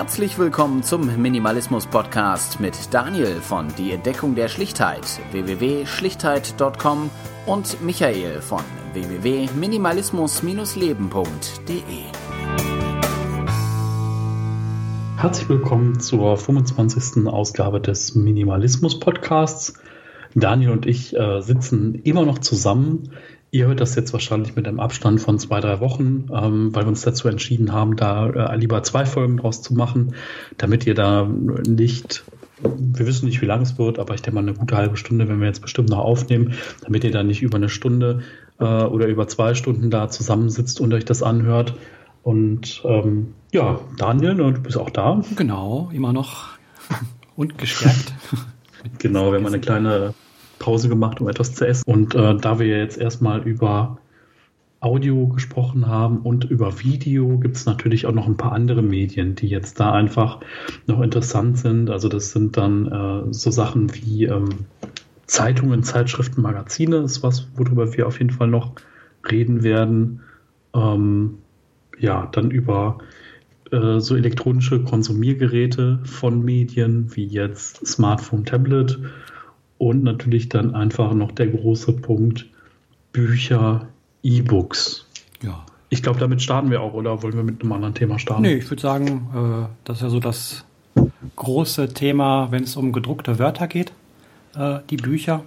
Herzlich willkommen zum Minimalismus Podcast mit Daniel von Die Entdeckung der Schlichtheit www.schlichtheit.com und Michael von www.minimalismus-leben.de. Herzlich willkommen zur 25. Ausgabe des Minimalismus Podcasts. Daniel und ich äh, sitzen immer noch zusammen Ihr hört das jetzt wahrscheinlich mit einem Abstand von zwei, drei Wochen, ähm, weil wir uns dazu entschieden haben, da äh, lieber zwei Folgen draus zu machen, damit ihr da nicht, wir wissen nicht, wie lang es wird, aber ich denke mal eine gute halbe Stunde, wenn wir jetzt bestimmt noch aufnehmen, damit ihr da nicht über eine Stunde äh, oder über zwei Stunden da zusammensitzt und euch das anhört. Und ähm, ja, Daniel, ne, du bist auch da. Genau, immer noch und gestärkt. genau, wir haben eine kleine Pause gemacht, um etwas zu essen. Und äh, da wir jetzt erstmal über Audio gesprochen haben und über Video gibt es natürlich auch noch ein paar andere Medien, die jetzt da einfach noch interessant sind. Also das sind dann äh, so Sachen wie ähm, Zeitungen, Zeitschriften, Magazine, ist was, worüber wir auf jeden Fall noch reden werden. Ähm, ja, dann über äh, so elektronische Konsumiergeräte von Medien wie jetzt Smartphone, Tablet und natürlich dann einfach noch der große Punkt Bücher, E-Books. Ja. Ich glaube, damit starten wir auch, oder wollen wir mit einem anderen Thema starten? Nee, ich würde sagen, äh, das ist ja so das große Thema, wenn es um gedruckte Wörter geht, äh, die Bücher.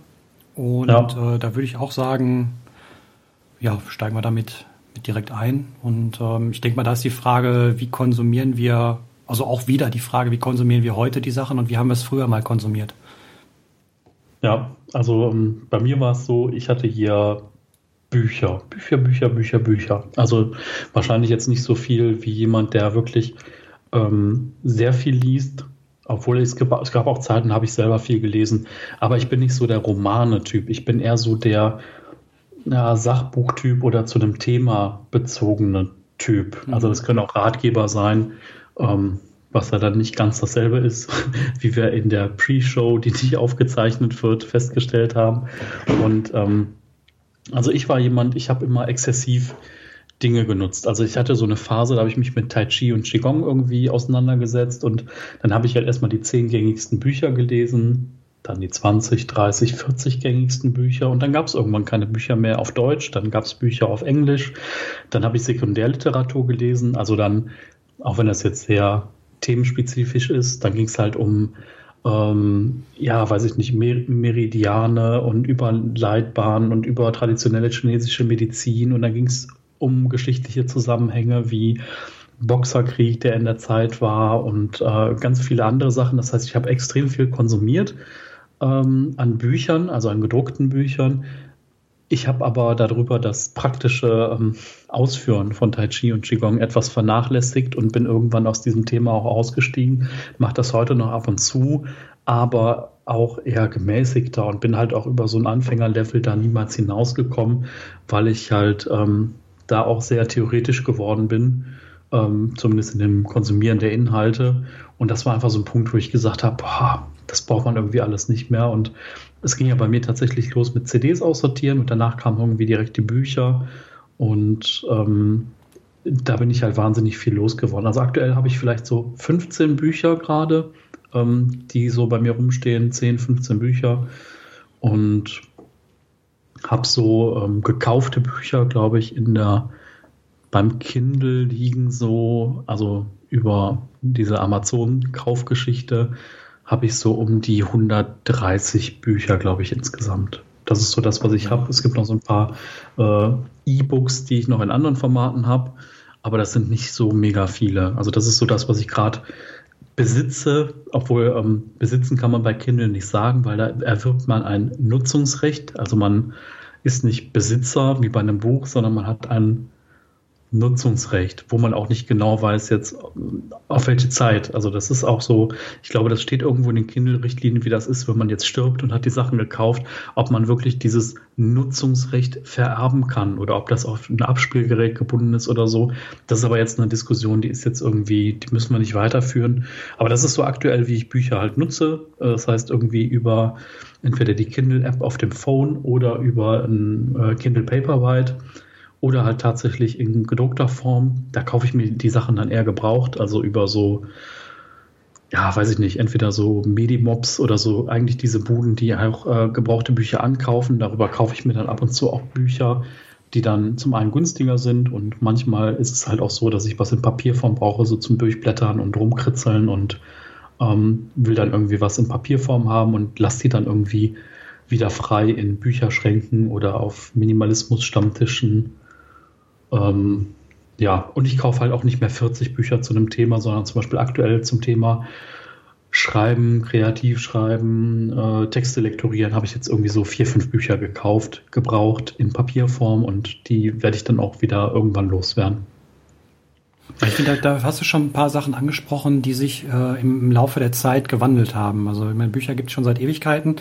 Und ja. äh, da würde ich auch sagen, ja, steigen wir damit mit direkt ein. Und ähm, ich denke mal, da ist die Frage, wie konsumieren wir, also auch wieder die Frage, wie konsumieren wir heute die Sachen und wie haben wir es früher mal konsumiert? Ja, also ähm, bei mir war es so, ich hatte hier Bücher, Bücher, Bücher, Bücher, Bücher. Also wahrscheinlich jetzt nicht so viel wie jemand, der wirklich ähm, sehr viel liest. Obwohl es gab, es gab auch Zeiten, da habe ich selber viel gelesen. Aber ich bin nicht so der Romane-Typ. Ich bin eher so der ja, Sachbuchtyp oder zu einem Thema bezogene Typ. Also das können auch Ratgeber sein. Ähm, was ja dann nicht ganz dasselbe ist, wie wir in der Pre-Show, die nicht aufgezeichnet wird, festgestellt haben. Und ähm, also ich war jemand, ich habe immer exzessiv Dinge genutzt. Also ich hatte so eine Phase, da habe ich mich mit Tai Chi und Qigong irgendwie auseinandergesetzt und dann habe ich halt erstmal die zehn gängigsten Bücher gelesen, dann die 20, 30, 40 gängigsten Bücher und dann gab es irgendwann keine Bücher mehr auf Deutsch, dann gab es Bücher auf Englisch, dann habe ich Sekundärliteratur gelesen, also dann, auch wenn das jetzt sehr themenspezifisch ist. Dann ging es halt um, ähm, ja, weiß ich nicht, Mer Meridiane und über Leitbahnen und über traditionelle chinesische Medizin. Und dann ging es um geschichtliche Zusammenhänge wie Boxerkrieg, der in der Zeit war und äh, ganz viele andere Sachen. Das heißt, ich habe extrem viel konsumiert ähm, an Büchern, also an gedruckten Büchern. Ich habe aber darüber das praktische ähm, Ausführen von Tai Chi und Qigong etwas vernachlässigt und bin irgendwann aus diesem Thema auch ausgestiegen. Mache das heute noch ab und zu, aber auch eher gemäßigter und bin halt auch über so ein Anfängerlevel da niemals hinausgekommen, weil ich halt ähm, da auch sehr theoretisch geworden bin, ähm, zumindest in dem Konsumieren der Inhalte. Und das war einfach so ein Punkt, wo ich gesagt habe, das braucht man irgendwie alles nicht mehr. Und es ging ja bei mir tatsächlich los mit CDs aussortieren und danach kamen irgendwie direkt die Bücher und ähm, da bin ich halt wahnsinnig viel losgeworden. Also aktuell habe ich vielleicht so 15 Bücher gerade, ähm, die so bei mir rumstehen, 10, 15 Bücher und habe so ähm, gekaufte Bücher, glaube ich, in der beim Kindle liegen so, also über diese Amazon-Kaufgeschichte habe ich so um die 130 Bücher, glaube ich, insgesamt. Das ist so das, was ich habe. Es gibt noch so ein paar äh, E-Books, die ich noch in anderen Formaten habe, aber das sind nicht so mega viele. Also das ist so das, was ich gerade besitze, obwohl ähm, besitzen kann man bei Kindle nicht sagen, weil da erwirbt man ein Nutzungsrecht. Also man ist nicht Besitzer wie bei einem Buch, sondern man hat ein Nutzungsrecht, wo man auch nicht genau weiß jetzt auf welche Zeit. Also das ist auch so, ich glaube, das steht irgendwo in den Kindle-Richtlinien, wie das ist, wenn man jetzt stirbt und hat die Sachen gekauft, ob man wirklich dieses Nutzungsrecht vererben kann oder ob das auf ein Abspielgerät gebunden ist oder so. Das ist aber jetzt eine Diskussion, die ist jetzt irgendwie, die müssen wir nicht weiterführen. Aber das ist so aktuell, wie ich Bücher halt nutze. Das heißt irgendwie über entweder die Kindle-App auf dem Phone oder über ein äh, Kindle Paperwhite oder halt tatsächlich in gedruckter Form. Da kaufe ich mir die Sachen dann eher gebraucht, also über so, ja, weiß ich nicht, entweder so Medimobs oder so, eigentlich diese Buden, die auch äh, gebrauchte Bücher ankaufen. Darüber kaufe ich mir dann ab und zu auch Bücher, die dann zum einen günstiger sind und manchmal ist es halt auch so, dass ich was in Papierform brauche, so zum Durchblättern und rumkritzeln und ähm, will dann irgendwie was in Papierform haben und lasse die dann irgendwie wieder frei in Bücherschränken oder auf Minimalismus-Stammtischen ähm, ja, und ich kaufe halt auch nicht mehr 40 Bücher zu einem Thema, sondern zum Beispiel aktuell zum Thema Schreiben, kreativ schreiben, äh, Texte lektorieren, habe ich jetzt irgendwie so vier, fünf Bücher gekauft, gebraucht in Papierform und die werde ich dann auch wieder irgendwann loswerden. Ich finde, da, hast du schon ein paar Sachen angesprochen, die sich äh, im, Laufe der Zeit gewandelt haben. Also meine, Bücher gibt es schon seit Ewigkeiten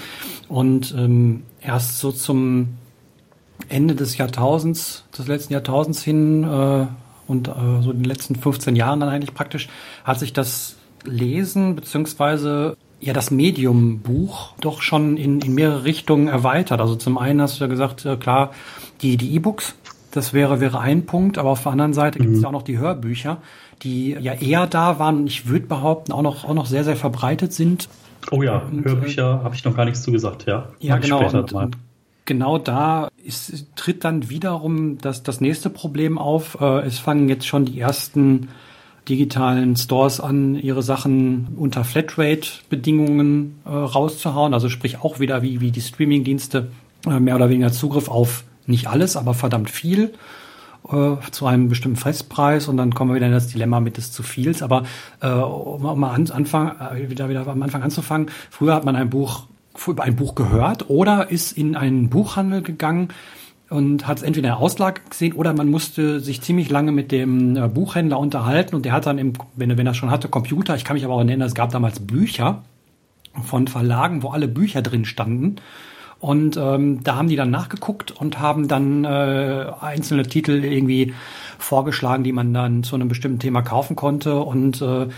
und ähm, erst so zum Ende des Jahrtausends, des letzten Jahrtausends hin äh, und äh, so in den letzten 15 Jahren dann eigentlich praktisch, hat sich das Lesen beziehungsweise ja das Medium Buch doch schon in, in mehrere Richtungen erweitert. Also zum einen hast du ja gesagt, äh, klar, die die E-Books, das wäre wäre ein Punkt, aber auf der anderen Seite mhm. gibt es ja auch noch die Hörbücher, die ja eher da waren und ich würde behaupten auch noch auch noch sehr sehr verbreitet sind. Oh ja, und, Hörbücher äh, habe ich noch gar nichts zu gesagt, ja. Ja, genau. Genau da ist, tritt dann wiederum das, das nächste Problem auf. Äh, es fangen jetzt schon die ersten digitalen Stores an, ihre Sachen unter Flatrate-Bedingungen äh, rauszuhauen. Also sprich auch wieder wie, wie die Streaming-Dienste äh, mehr oder weniger Zugriff auf nicht alles, aber verdammt viel äh, zu einem bestimmten Festpreis und dann kommen wir wieder in das Dilemma mit des zu viels. Aber äh, um, um mal an, Anfang, wieder, wieder am Anfang anzufangen, früher hat man ein Buch über ein Buch gehört oder ist in einen Buchhandel gegangen und hat es entweder in der Auslage gesehen oder man musste sich ziemlich lange mit dem äh, Buchhändler unterhalten und der hat dann, im, wenn, wenn er schon hatte, Computer, ich kann mich aber auch erinnern, es gab damals Bücher von Verlagen, wo alle Bücher drin standen. Und ähm, da haben die dann nachgeguckt und haben dann äh, einzelne Titel irgendwie vorgeschlagen, die man dann zu einem bestimmten Thema kaufen konnte. Und äh,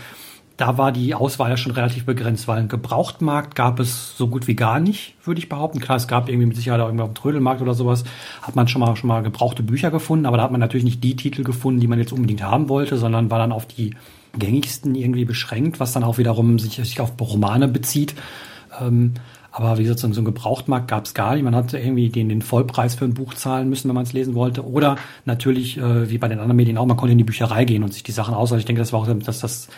da war die Auswahl ja schon relativ begrenzt, weil einen Gebrauchtmarkt gab es so gut wie gar nicht, würde ich behaupten. Klar, es gab irgendwie mit Sicherheit auch irgendwann Trödelmarkt oder sowas, hat man schon mal, schon mal gebrauchte Bücher gefunden, aber da hat man natürlich nicht die Titel gefunden, die man jetzt unbedingt haben wollte, sondern war dann auf die gängigsten irgendwie beschränkt, was dann auch wiederum sich, sich auf Romane bezieht. Ähm, aber wie gesagt, so einen Gebrauchtmarkt gab es gar nicht. Man hatte irgendwie den, den Vollpreis für ein Buch zahlen müssen, wenn man es lesen wollte. Oder natürlich, äh, wie bei den anderen Medien auch, man konnte in die Bücherei gehen und sich die Sachen auswählen. Ich denke, das war auch das, das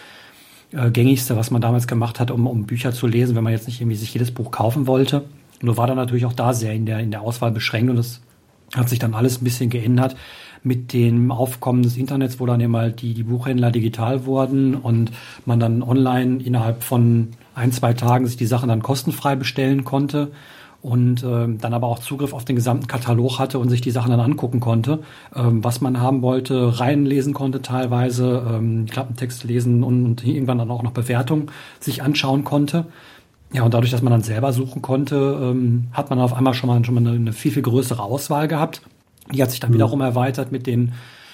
äh, gängigste, was man damals gemacht hat, um, um Bücher zu lesen, wenn man jetzt nicht irgendwie sich jedes Buch kaufen wollte. Nur war dann natürlich auch da sehr in der, in der Auswahl beschränkt und das hat sich dann alles ein bisschen geändert mit dem Aufkommen des Internets, wo dann eben halt die, die Buchhändler digital wurden und man dann online innerhalb von ein, zwei Tagen sich die Sachen dann kostenfrei bestellen konnte und äh, dann aber auch Zugriff auf den gesamten Katalog hatte und sich die Sachen dann angucken konnte, ähm, was man haben wollte, reinlesen konnte teilweise, ähm, Klappentext lesen und, und irgendwann dann auch noch Bewertungen sich anschauen konnte. Ja, und dadurch, dass man dann selber suchen konnte, ähm, hat man auf einmal schon mal, schon mal eine, eine viel, viel größere Auswahl gehabt. Die hat sich dann mhm. wiederum erweitert mit den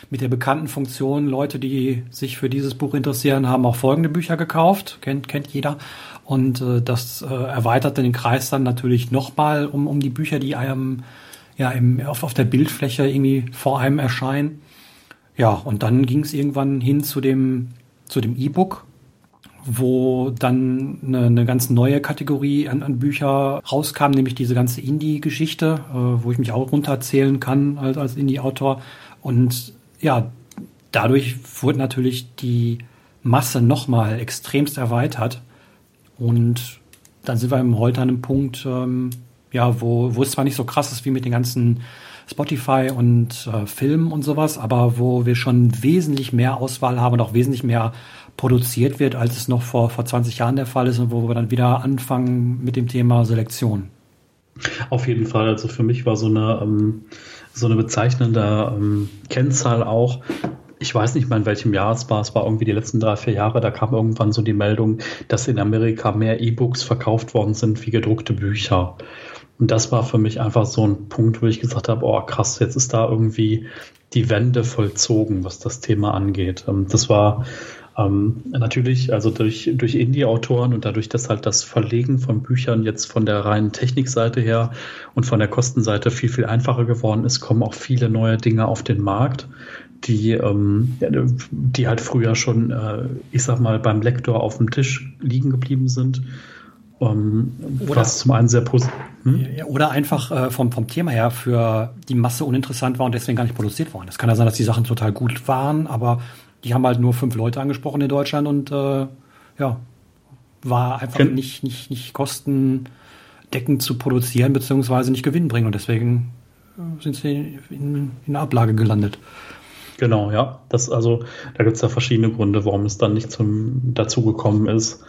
mit der bekannten Funktion. Leute, die sich für dieses Buch interessieren, haben auch folgende Bücher gekauft. Kennt, kennt jeder. Und äh, das äh, erweitert den Kreis dann natürlich nochmal um, um die Bücher, die einem ja im, auf, auf der Bildfläche irgendwie vor einem erscheinen. Ja, und dann ging es irgendwann hin zu dem, zu dem E-Book, wo dann eine, eine ganz neue Kategorie an, an Bücher rauskam, nämlich diese ganze Indie-Geschichte, äh, wo ich mich auch runterzählen kann als, als Indie-Autor. Und ja, dadurch wurde natürlich die Masse nochmal extremst erweitert. Und dann sind wir heute an einem Punkt, ähm, ja, wo, wo es zwar nicht so krass ist wie mit den ganzen Spotify und äh, Filmen und sowas, aber wo wir schon wesentlich mehr Auswahl haben und auch wesentlich mehr produziert wird, als es noch vor, vor 20 Jahren der Fall ist und wo wir dann wieder anfangen mit dem Thema Selektion. Auf jeden Fall. Also für mich war so eine, ähm, so eine bezeichnende ähm, Kennzahl auch, ich weiß nicht mal in welchem Jahr es war, es war irgendwie die letzten drei, vier Jahre, da kam irgendwann so die Meldung, dass in Amerika mehr E-Books verkauft worden sind wie gedruckte Bücher. Und das war für mich einfach so ein Punkt, wo ich gesagt habe, oh krass, jetzt ist da irgendwie die Wende vollzogen, was das Thema angeht. Ähm, das war Ähm, natürlich, also durch, durch Indie-Autoren und dadurch, dass halt das Verlegen von Büchern jetzt von der reinen Technikseite her und von der Kostenseite viel, viel einfacher geworden ist, kommen auch viele neue Dinge auf den Markt, die, ähm, die halt früher schon, äh, ich sag mal, beim Lektor auf dem Tisch liegen geblieben sind. Ähm, was zum einen sehr positiv. Hm? Oder einfach äh, vom, vom Thema her für die Masse uninteressant war und deswegen gar nicht produziert worden. Es kann ja sein, dass die Sachen total gut waren, aber die haben halt nur fünf Leute angesprochen in Deutschland und äh, ja, war einfach Ken nicht, nicht, nicht kostendeckend zu produzieren, beziehungsweise nicht gewinnbringend und deswegen äh, sind sie in, in Ablage gelandet. Genau, ja. Das, also, da gibt es ja verschiedene Gründe, warum es dann nicht zum, dazu gekommen ist.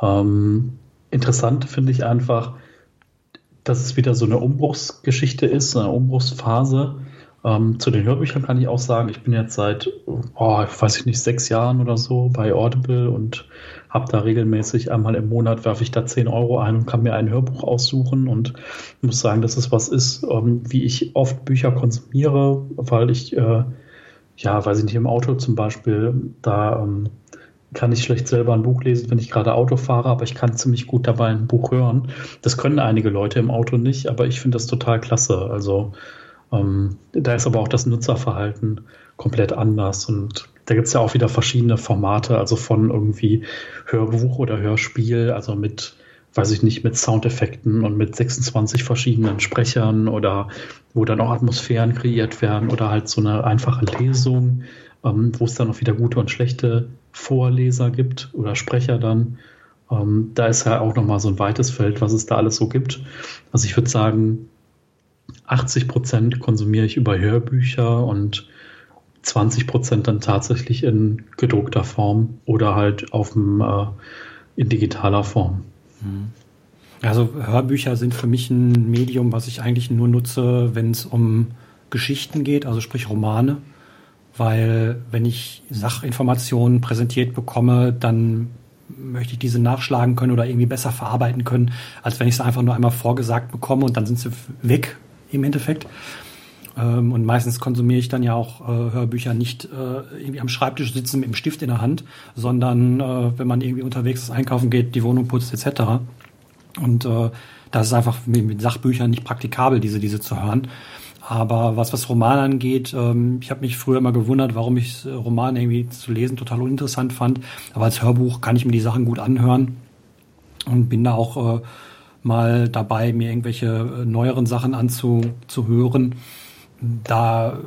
Ähm, interessant finde ich einfach, dass es wieder so eine Umbruchsgeschichte ist, eine Umbruchsphase. Ähm, zu den Hörbüchern kann ich auch sagen, ich bin jetzt seit, oh, weiß ich nicht, sechs Jahren oder so bei Audible und habe da regelmäßig einmal im Monat werfe ich da 10 Euro ein und kann mir ein Hörbuch aussuchen und muss sagen, dass es was ist, ähm, wie ich oft Bücher konsumiere, weil ich, äh, ja, weiß ich nicht, im Auto zum Beispiel, da ähm, kann ich schlecht selber ein Buch lesen, wenn ich gerade Auto fahre, aber ich kann ziemlich gut dabei ein Buch hören. Das können einige Leute im Auto nicht, aber ich finde das total klasse. Also ähm, da ist aber auch das Nutzerverhalten komplett anders und da gibt es ja auch wieder verschiedene Formate, also von irgendwie Hörbuch oder Hörspiel, also mit, weiß ich nicht, mit Soundeffekten und mit 26 verschiedenen Sprechern oder wo dann auch Atmosphären kreiert werden oder halt so eine einfache Lesung, ähm, wo es dann auch wieder gute und schlechte Vorleser gibt oder Sprecher dann. Ähm, da ist ja auch nochmal so ein weites Feld, was es da alles so gibt. Also ich würde sagen, 80 Prozent konsumiere ich über Hörbücher und 20 Prozent dann tatsächlich in gedruckter Form oder halt auf dem, äh, in digitaler Form. Mhm. Also Hörbücher sind für mich ein Medium, was ich eigentlich nur nutze, wenn es um Geschichten geht, also sprich Romane weil wenn ich Sachinformationen präsentiert bekomme, dann möchte ich diese nachschlagen können oder irgendwie besser verarbeiten können, als wenn ich sie einfach nur einmal vorgesagt bekomme und dann sind sie weg im Endeffekt. Ähm, und meistens konsumiere ich dann ja auch äh, Hörbücher nicht äh, irgendwie am Schreibtisch sitzen mit dem Stift in der Hand, sondern äh, wenn man irgendwie unterwegs ist, einkaufen geht, die Wohnung putzt etc. Und das ist einfach mit Sachbüchern nicht praktikabel, diese, diese zu hören. Aber was was Roman angeht, ähm, ich habe mich früher immer gewundert, warum ich äh, Romane irgendwie zu lesen total uninteressant fand. Aber als Hörbuch kann ich mir die Sachen gut anhören und bin da auch äh, mal dabei, mir irgendwelche äh, neueren Sachen anzuhören. Da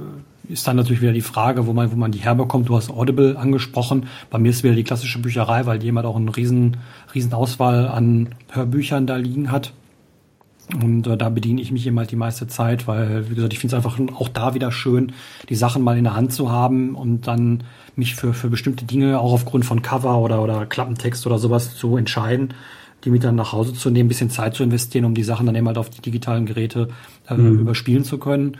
ist dann natürlich wieder die Frage, wo man, wo man die herbekommt. Du hast Audible angesprochen. Bei mir ist wieder die klassische Bücherei, weil jemand auch eine riesen, riesen Auswahl an Hörbüchern da liegen hat. Und äh, da bediene ich mich eben halt die meiste Zeit, weil, wie gesagt, ich finde es einfach auch da wieder schön, die Sachen mal in der Hand zu haben und dann mich für, für bestimmte Dinge auch aufgrund von Cover oder, oder Klappentext oder sowas zu entscheiden, die mit dann nach Hause zu nehmen, ein bisschen Zeit zu investieren, um die Sachen dann eben halt auf die digitalen Geräte äh, mhm. überspielen zu können.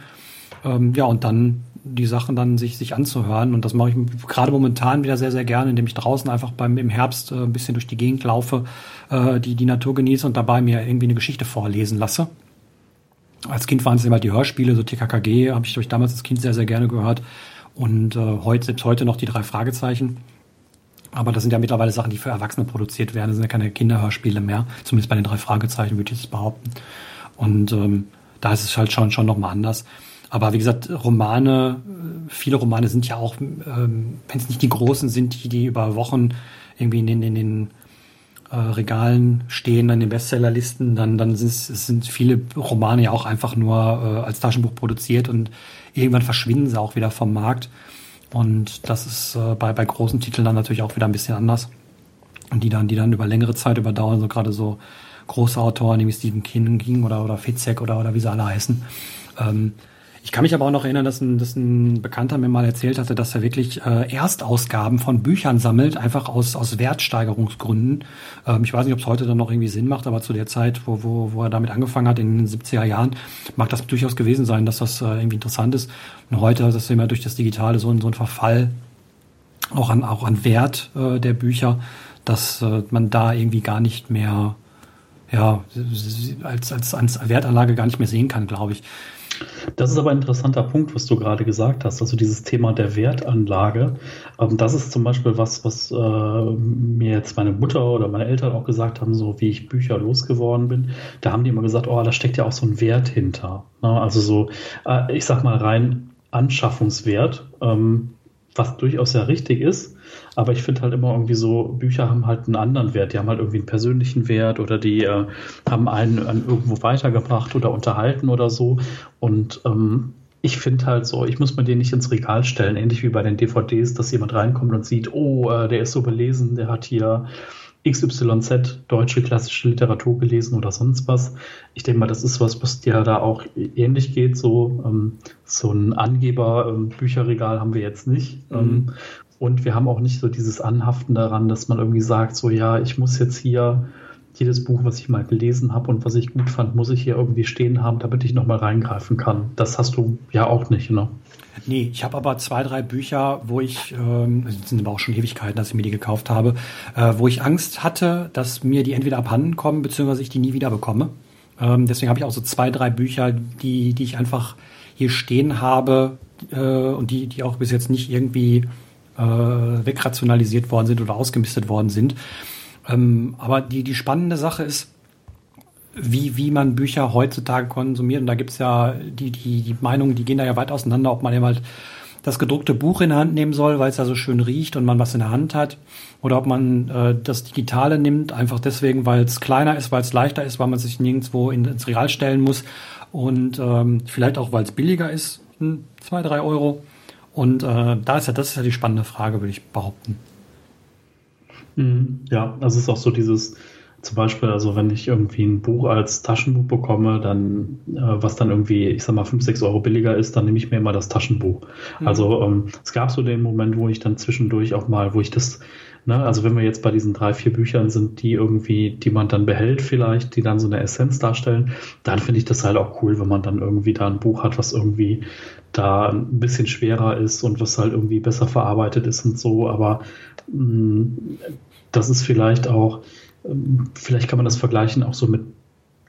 Ähm, ja, und dann die Sachen dann sich, sich anzuhören. Und das mache ich gerade momentan wieder sehr, sehr gerne, indem ich draußen einfach beim, im Herbst äh, ein bisschen durch die Gegend laufe, äh, die, die Natur genieße und dabei mir irgendwie eine Geschichte vorlesen lasse. Als Kind waren es immer die Hörspiele, so TKKG habe ich durch damals als Kind sehr, sehr gerne gehört. Und äh, heute, selbst heute noch die drei Fragezeichen. Aber das sind ja mittlerweile Sachen, die für Erwachsene produziert werden. Das sind ja keine Kinderhörspiele mehr. Zumindest bei den drei Fragezeichen würde ich das behaupten. Und ähm, da ist es halt schon, schon nochmal anders. Aber wie gesagt, Romane, viele Romane sind ja auch, ähm, wenn es nicht die großen sind, die, die über Wochen irgendwie in den, in den äh, Regalen stehen, an den Bestsellerlisten, dann, dann sind, sind viele Romane ja auch einfach nur äh, als Taschenbuch produziert und irgendwann verschwinden sie auch wieder vom Markt. Und das ist äh, bei, bei großen Titeln dann natürlich auch wieder ein bisschen anders. Und die dann, die dann über längere Zeit überdauern, so gerade so große Autoren, wie Stephen King oder, oder Fitzek oder, oder wie sie alle heißen. Ähm, ich kann mich aber auch noch erinnern, dass ein, dass ein Bekannter mir mal erzählt hatte, dass er wirklich äh, Erstausgaben von Büchern sammelt, einfach aus, aus Wertsteigerungsgründen. Ähm, ich weiß nicht, ob es heute dann noch irgendwie Sinn macht, aber zu der Zeit, wo, wo, wo er damit angefangen hat, in den 70er Jahren, mag das durchaus gewesen sein, dass das äh, irgendwie interessant ist. Und heute ist immer durch das Digitale so so ein Verfall auch an, auch an Wert äh, der Bücher, dass äh, man da irgendwie gar nicht mehr ja, als, als, als Wertanlage gar nicht mehr sehen kann, glaube ich. Das ist aber ein interessanter Punkt, was du gerade gesagt hast. Also dieses Thema der Wertanlage. Ähm, das ist zum Beispiel was, was äh, mir jetzt meine Mutter oder meine Eltern auch gesagt haben, so wie ich Bücher losgeworden bin. Da haben die immer gesagt, oh, da steckt ja auch so ein Wert hinter. Ne? Also so, äh, ich sag mal rein Anschaffungswert, ähm, was durchaus ja richtig ist. Aber ich finde halt immer irgendwie so, Bücher haben halt einen anderen Wert. Die haben halt irgendwie einen persönlichen Wert oder die äh, haben einen, einen irgendwo weitergebracht oder unterhalten oder so. Und ähm, ich finde halt so, ich muss mir den nicht ins Regal stellen, ähnlich wie bei den DVDs, dass jemand reinkommt und sieht, oh, äh, der ist so belesen, der hat hier XYZ deutsche klassische Literatur gelesen oder sonst was. Ich denke mal, das ist was, was dir da auch ähnlich geht. So, ähm, so ein Angeber-Bücherregal ähm, haben wir jetzt nicht. Mhm. Ähm, und wir haben auch nicht so dieses Anhaften daran, dass man irgendwie sagt, so ja, ich muss jetzt hier jedes Buch, was ich mal gelesen habe und was ich gut fand, muss ich hier irgendwie stehen haben, damit ich nochmal reingreifen kann. Das hast du ja auch nicht, ne? Nee, ich habe aber zwei, drei Bücher, wo ich, ähm, sind aber auch schon Ewigkeiten, dass ich mir die gekauft habe, äh, wo ich Angst hatte, dass mir die entweder abhanden kommen, beziehungsweise ich die nie wieder bekomme. Ähm, deswegen habe ich auch so zwei, drei Bücher, die, die ich einfach hier stehen habe äh, und die, die auch bis jetzt nicht irgendwie äh, wegrationalisiert worden sind oder ausgemistet worden sind. Ähm, aber die, die spannende Sache ist, wie, wie man Bücher heutzutage konsumiert. Und da gibt's ja die, die, die Meinungen, die gehen da ja weit auseinander, ob man eben halt das gedruckte Buch in der Hand nehmen soll, weil es ja so schön riecht und man was in der Hand hat. Oder ob man äh, das Digitale nimmt, einfach deswegen, weil es kleiner ist, weil es leichter ist, weil man sich nirgendwo in, ins Regal stellen muss. Und ähm, vielleicht auch, weil es billiger ist, zwei, drei Euro. Und äh, da ist ja, das ist ja die spannende Frage, würde ich behaupten. Mhm. Ja, das ist auch so dieses, zum Beispiel, also wenn ich irgendwie ein Buch als Taschenbuch bekomme, dann, äh, was dann irgendwie, ich sag mal, 5, 6 Euro billiger ist, dann nehme ich mir immer das Taschenbuch. Mhm. Also ähm, es gab so den Moment, wo ich dann zwischendurch auch mal, wo ich das, ne, also wenn wir jetzt bei diesen drei, vier Büchern sind, die irgendwie, die man dann behält vielleicht, die dann so eine Essenz darstellen, dann finde ich das halt auch cool, wenn man dann irgendwie da ein Buch hat, was irgendwie da ein bisschen schwerer ist und was halt irgendwie besser verarbeitet ist und so. Aber mh, mm, das ist vielleicht auch, ähm, vielleicht kann man das vergleichen auch so mit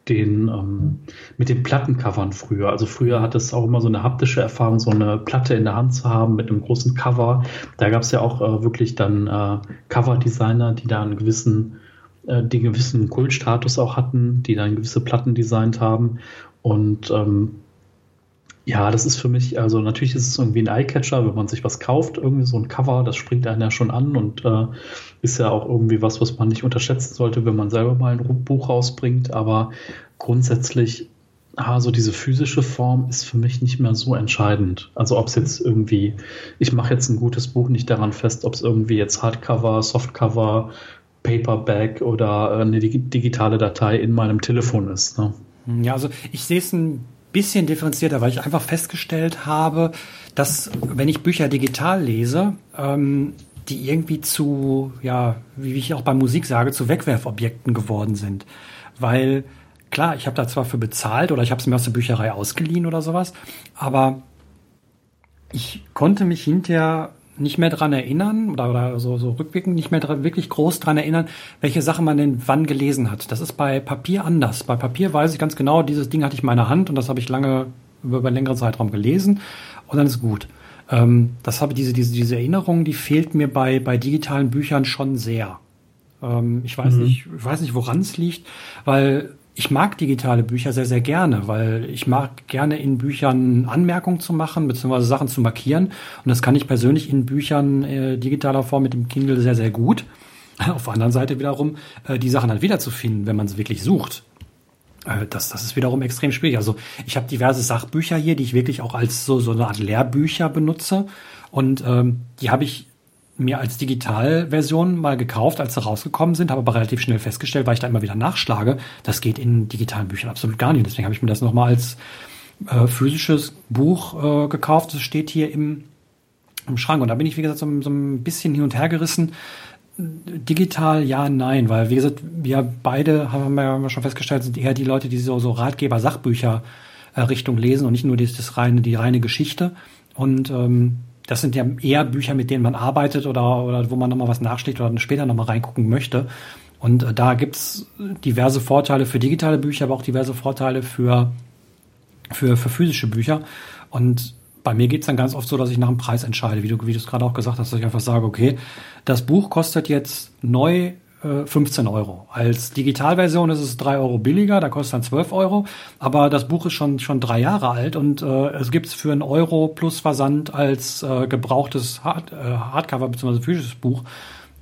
den ähm, mit den Plattencovern früher. Also früher hat es auch immer so eine haptische Erfahrung, so eine Platte in der Hand zu haben mit einem großen Cover. Da gab es ja auch äh, wirklich dann äh, Cover-Designer, die da einen gewissen, äh, die gewissen Kultstatus auch hatten, die dann gewisse Platten designt haben. Und ähm, ja, das ist für mich, also natürlich ist es irgendwie ein Eyecatcher, wenn man sich was kauft, irgendwie so ein Cover, das springt einen ja schon an und äh, ist ja auch irgendwie was, was man nicht unterschätzen sollte, wenn man selber mal ein Buch rausbringt. Aber grundsätzlich, ah, so diese physische Form ist für mich nicht mehr so entscheidend. Also ob es jetzt irgendwie, ich mache jetzt ein gutes Buch nicht daran fest, ob es irgendwie jetzt Hardcover, Softcover, Paperback oder äh, eine digitale Datei in meinem Telefon ist. Ne? Ja, also ich sehe es ein bisschen differenzierter, weil ich einfach festgestellt habe, dass wenn ich Bücher digital lese, ähm, die irgendwie zu, ja, wie ich auch bei Musik sage, zu Wegwerfobjekten geworden sind. Weil klar, ich habe da zwar für bezahlt oder ich habe es mir aus der Bücherei ausgeliehen oder sowas, aber ich konnte mich hinterher nicht mehr dran erinnern oder, oder so, so rückblickend nicht mehr dran, wirklich groß dran erinnern, welche Sachen man denn wann gelesen hat. Das ist bei Papier anders. Bei Papier weiß ich ganz genau, dieses Ding hatte ich in meiner Hand und das habe ich lange über, über einen längeren Zeitraum gelesen und dann ist gut. Ähm, das habe diese, diese, diese Erinnerung, die fehlt mir bei, bei digitalen Büchern schon sehr. Ähm, ich weiß mhm. nicht, ich weiß nicht, woran es liegt, weil ich mag digitale Bücher sehr, sehr gerne, weil ich mag gerne in Büchern Anmerkungen zu machen, beziehungsweise Sachen zu markieren. Und das kann ich persönlich in Büchern äh, digitaler Form mit dem Kindle sehr, sehr gut. Auf der anderen Seite wiederum, äh, die Sachen halt wiederzufinden, wenn man sie wirklich sucht. Äh, das, das ist wiederum extrem schwierig. Also ich habe diverse Sachbücher hier, die ich wirklich auch als so, so eine Art Lehrbücher benutze. Und ähm, die habe ich mir als Digitalversion mal gekauft, als sie rausgekommen sind, habe aber relativ schnell festgestellt, weil ich da immer wieder nachschlage, das geht in digitalen Büchern absolut gar nicht. Deswegen habe ich mir das nochmal als äh, physisches Buch äh, gekauft. Das steht hier im, im Schrank. Und da bin ich, wie gesagt, so, so ein bisschen hin und her gerissen. Digital ja, nein, weil wie gesagt, wir beide haben wir schon festgestellt, sind eher die Leute, die so, so Ratgeber, Sachbücher äh, Richtung lesen und nicht nur das, das reine, die reine Geschichte. Und ähm, das sind ja eher Bücher, mit denen man arbeitet oder, oder wo man nochmal was nachschlägt oder später nochmal reingucken möchte. Und äh, da gibt's diverse Vorteile für digitale Bücher, aber auch diverse Vorteile für für, für physische Bücher. Und bei mir geht's dann ganz oft so, dass ich nach dem Preis entscheide, wie du es gerade auch gesagt hast, dass ich einfach sage, okay, das Buch kostet jetzt neu 15 äh, Euro. Als Digitalversion ist es 3 Euro billiger, da kostet dann 12 Euro. Aber das Buch ist schon, schon drei Jahre alt und äh, es gibt es für einen Euro plus Versand als äh, gebrauchtes Hard, äh, Hardcover bzw. physisches Buch.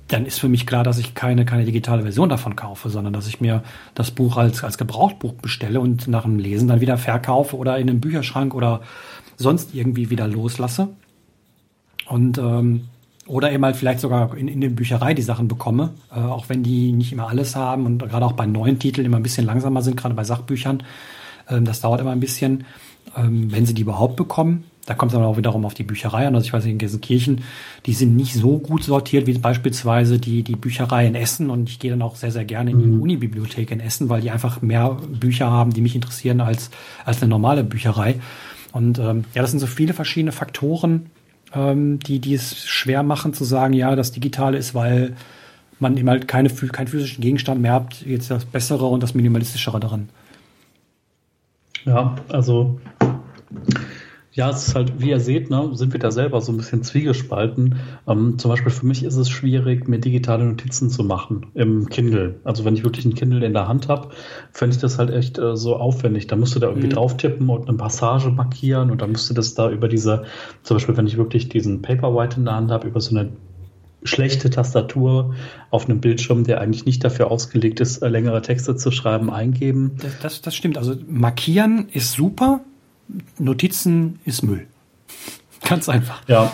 Dann ist für mich klar, dass ich keine, keine digitale Version davon kaufe, sondern dass ich mir das Buch als, als Gebrauchtbuch bestelle und nach dem Lesen dann wieder verkaufe oder in einem Bücherschrank oder sonst irgendwie wieder loslasse. Und ähm, oder eben halt vielleicht sogar in, in der Bücherei die Sachen bekomme, äh, auch wenn die nicht immer alles haben und gerade auch bei neuen Titeln immer ein bisschen langsamer sind, gerade bei Sachbüchern. Ähm, das dauert immer ein bisschen, ähm, wenn sie die überhaupt bekommen. Da kommt es aber auch wiederum auf die Bücherei an. Also ich weiß nicht, in Gelsenkirchen, die sind nicht so gut sortiert wie beispielsweise die, die Bücherei in Essen. Und ich gehe dann auch sehr, sehr gerne in die mhm. Unibibliothek in Essen, weil die einfach mehr Bücher haben, die mich interessieren als, als eine normale Bücherei. Und ähm, ja, das sind so viele verschiedene Faktoren, ähm, die, die es schwer machen zu sagen, ja, das Digitale ist, weil man eben halt keine, keinen physischen Gegenstand mehr hat, jetzt das Bessere und das Minimalistischere daran. Ja, also ja, es ist halt, wie ihr seht, ne, sind wir da selber so ein bisschen zwiegespalten. Ähm, zum Beispiel für mich ist es schwierig, mir digitale Notizen zu machen im Kindle. Also wenn ich wirklich ein Kindle in der Hand habe, fände ich das halt echt äh, so aufwendig. Da musst du da irgendwie mhm. drauf tippen und eine Passage markieren und dann musst du das da über diese, zum Beispiel wenn ich wirklich diesen Paperwhite in der Hand habe, über so eine schlechte Tastatur auf einem Bildschirm, der eigentlich nicht dafür ausgelegt ist, äh, längere Texte zu schreiben, eingeben. Das, das, das stimmt. Also markieren ist super, Notizen ist Müll. Ganz einfach. Ja.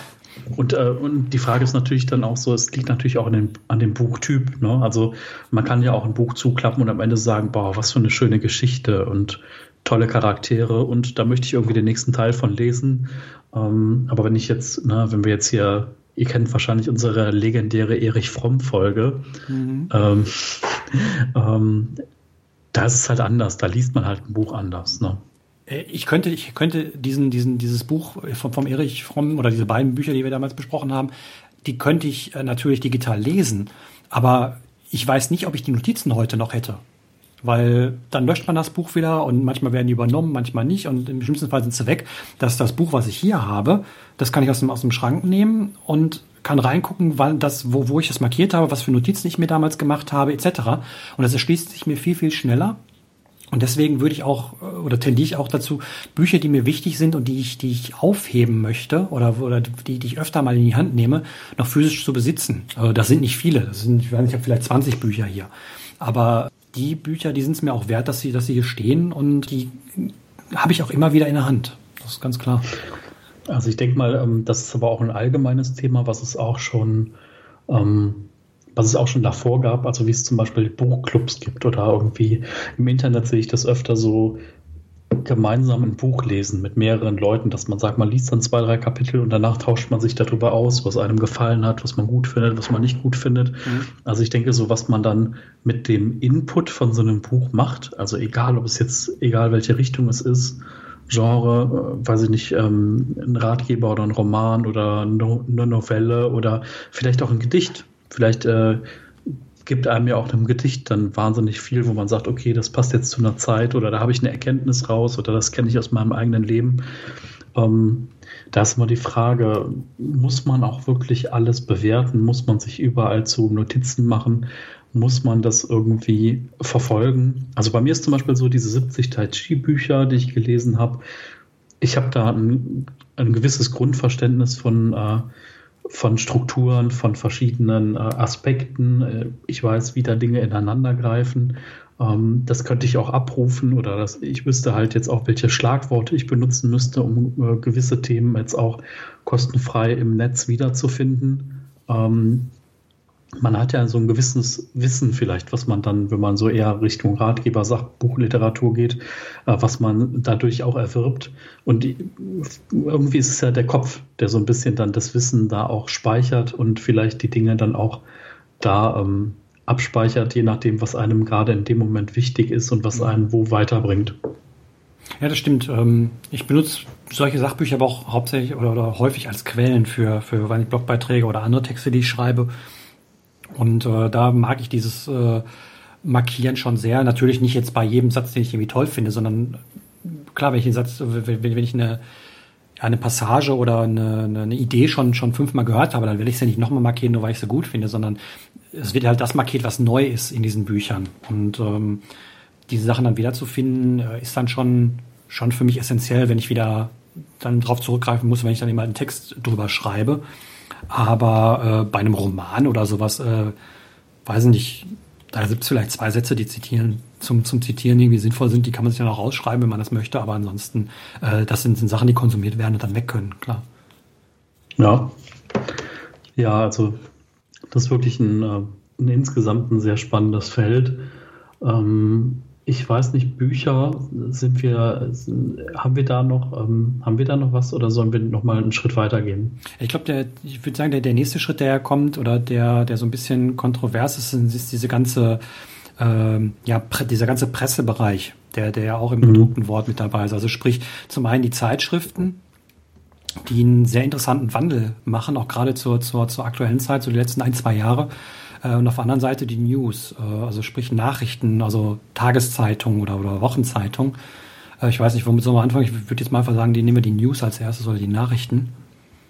Und, äh, und die Frage ist natürlich dann auch so, es liegt natürlich auch an dem, an dem Buchtyp. Ne? Also man kann ja auch ein Buch zuklappen und am Ende sagen, boah, was für eine schöne Geschichte und tolle Charaktere und da möchte ich irgendwie den nächsten Teil von lesen. Ähm, aber wenn ich jetzt, ne, wenn wir jetzt hier, ihr kennt wahrscheinlich unsere legendäre Erich Fromm-Folge, mhm. ähm, ähm, da ist es halt anders, da liest man halt ein Buch anders. Ne? Äh, ich könnte, ich könnte diesen, diesen, dieses Buch vom, vom Erich Fromm oder diese beiden Bücher, die wir damals besprochen haben, die könnte ich äh, natürlich digital lesen. Aber ich weiß nicht, ob ich die Notizen heute noch hätte. Weil dann löscht man das Buch wieder und manchmal werden die übernommen, manchmal nicht und im schlimmsten Fall sind sie weg. Das das Buch, was ich hier habe, das kann ich aus dem, aus dem Schrank nehmen und kann reingucken, wann das, wo, wo ich das markiert habe, was für Notizen ich mir damals gemacht habe, etc. Und das erschließt sich mir viel, viel schneller und deswegen würde ich auch oder tendiere ich auch dazu, Bücher, die mir wichtig sind und die ich, die ich aufheben möchte oder, oder die, die ich öfter mal in die Hand nehme, noch physisch zu besitzen. Also das sind nicht viele. Das sind, ich weiß nicht, ich habe vielleicht 20 Bücher hier. Aber die Bücher, die sind es mir auch wert, dass sie, dass sie hier stehen und die habe ich auch immer wieder in der Hand. Das ist ganz klar. Also ich denke mal, ähm, das ist aber auch ein allgemeines Thema, was es auch schon ähm, was es auch schon davor gab, also wie es zum Beispiel Buchclubs gibt oder irgendwie im Internet sehe ich das öfter so gemeinsam ein Buch lesen mit mehreren Leuten, dass man sagt, man liest dann zwei, drei Kapitel und danach tauscht man sich darüber aus, was einem gefallen hat, was man gut findet, was man nicht gut findet. Mhm. Also ich denke, so was man dann mit dem Input von so einem Buch macht, also egal, ob es jetzt, egal welche Richtung es ist, Genre, äh, weiß ich nicht, ähm, ein Ratgeber oder ein Roman oder eine Novelle oder vielleicht auch ein Gedicht. Vielleicht äh, gibt einem ja auch einem Gedicht dann wahnsinnig viel, wo man sagt, okay, das passt jetzt zu einer Zeit oder da habe ich eine Erkenntnis raus oder das kenne ich aus meinem eigenen Leben. Ähm, da ist immer die Frage, muss man auch wirklich alles bewerten? Muss man sich überall zu Notizen machen? Muss man das irgendwie verfolgen? Also bei mir ist zum Beispiel so diese 70 Tai Chi-Bücher, die ich gelesen habe. Ich habe da ein, ein gewisses Grundverständnis von äh, von Strukturen, von verschiedenen äh, Aspekten. Äh, ich weiß, wie da Dinge ineinander greifen. Ähm, das könnte ich auch abrufen oder das, ich wüsste halt jetzt auch, welche Schlagworte ich benutzen müsste, um äh, gewisse Themen jetzt auch kostenfrei im Netz wiederzufinden. Ähm, man hat ja so ein gewisses Wissen vielleicht, was man dann, wenn man so eher Richtung Ratgeber, Sachbuchliteratur geht, äh, was man dadurch auch erwirbt. Und irgendwie ist es ja der Kopf, der so ein bisschen dann das Wissen da auch speichert und vielleicht die Dinge dann auch da ähm, abspeichert, je nachdem, was einem gerade in dem Moment wichtig ist und was einen wo weiterbringt. Ja, das stimmt. Ähm, ich benutze solche Sachbücher aber auch hauptsächlich oder, oder häufig als Quellen für, für Blogbeiträge oder andere Texte, die ich schreibe. Und äh, da mag ich dieses äh, Markieren schon sehr. Natürlich nicht jetzt bei jedem Satz, den ich irgendwie toll finde, sondern klar, wenn ich, Satz, wenn, wenn ich eine, eine Passage oder eine, eine Idee schon, schon fünfmal gehört habe, dann will ich sie nicht nochmal markieren, nur weil ich sie gut finde, sondern es wird halt das markiert, was neu ist in diesen Büchern. Und ähm, diese Sachen dann wiederzufinden, äh, ist dann schon, schon für mich essentiell, wenn ich wieder dann drauf zurückgreifen muss, wenn ich dann immer einen Text drüber schreibe. Aber äh, bei einem Roman oder sowas, äh, weiß ich nicht, da gibt es vielleicht zwei Sätze, die zitieren, zum, zum Zitieren irgendwie sinnvoll sind, die kann man sich dann auch rausschreiben, wenn man das möchte, aber ansonsten, äh, das sind, sind Sachen, die konsumiert werden und dann weg können, klar. Ja. Ja, also das ist wirklich ein, äh, ein insgesamt ein sehr spannendes Feld. Ähm, ich weiß nicht, Bücher, sind wir, haben wir da noch, ähm, haben wir da noch was oder sollen wir noch mal einen Schritt weiter gehen? Ich glaube, ich würde sagen, der, der nächste Schritt, der kommt oder der, der so ein bisschen kontrovers ist, ist diese ganze, ähm, ja, dieser ganze Pressebereich, der, der ja auch im mhm. gedruckten Wort mit dabei ist. Also sprich, zum einen die Zeitschriften, die einen sehr interessanten Wandel machen, auch gerade zur, zur, zur aktuellen Zeit, so die letzten ein, zwei Jahre. Äh, und auf der anderen Seite die News, äh, also sprich Nachrichten, also Tageszeitung oder, oder Wochenzeitung. Äh, ich weiß nicht, womit soll man anfangen? Ich würde jetzt mal einfach sagen, die nehmen wir die News als erstes oder die Nachrichten.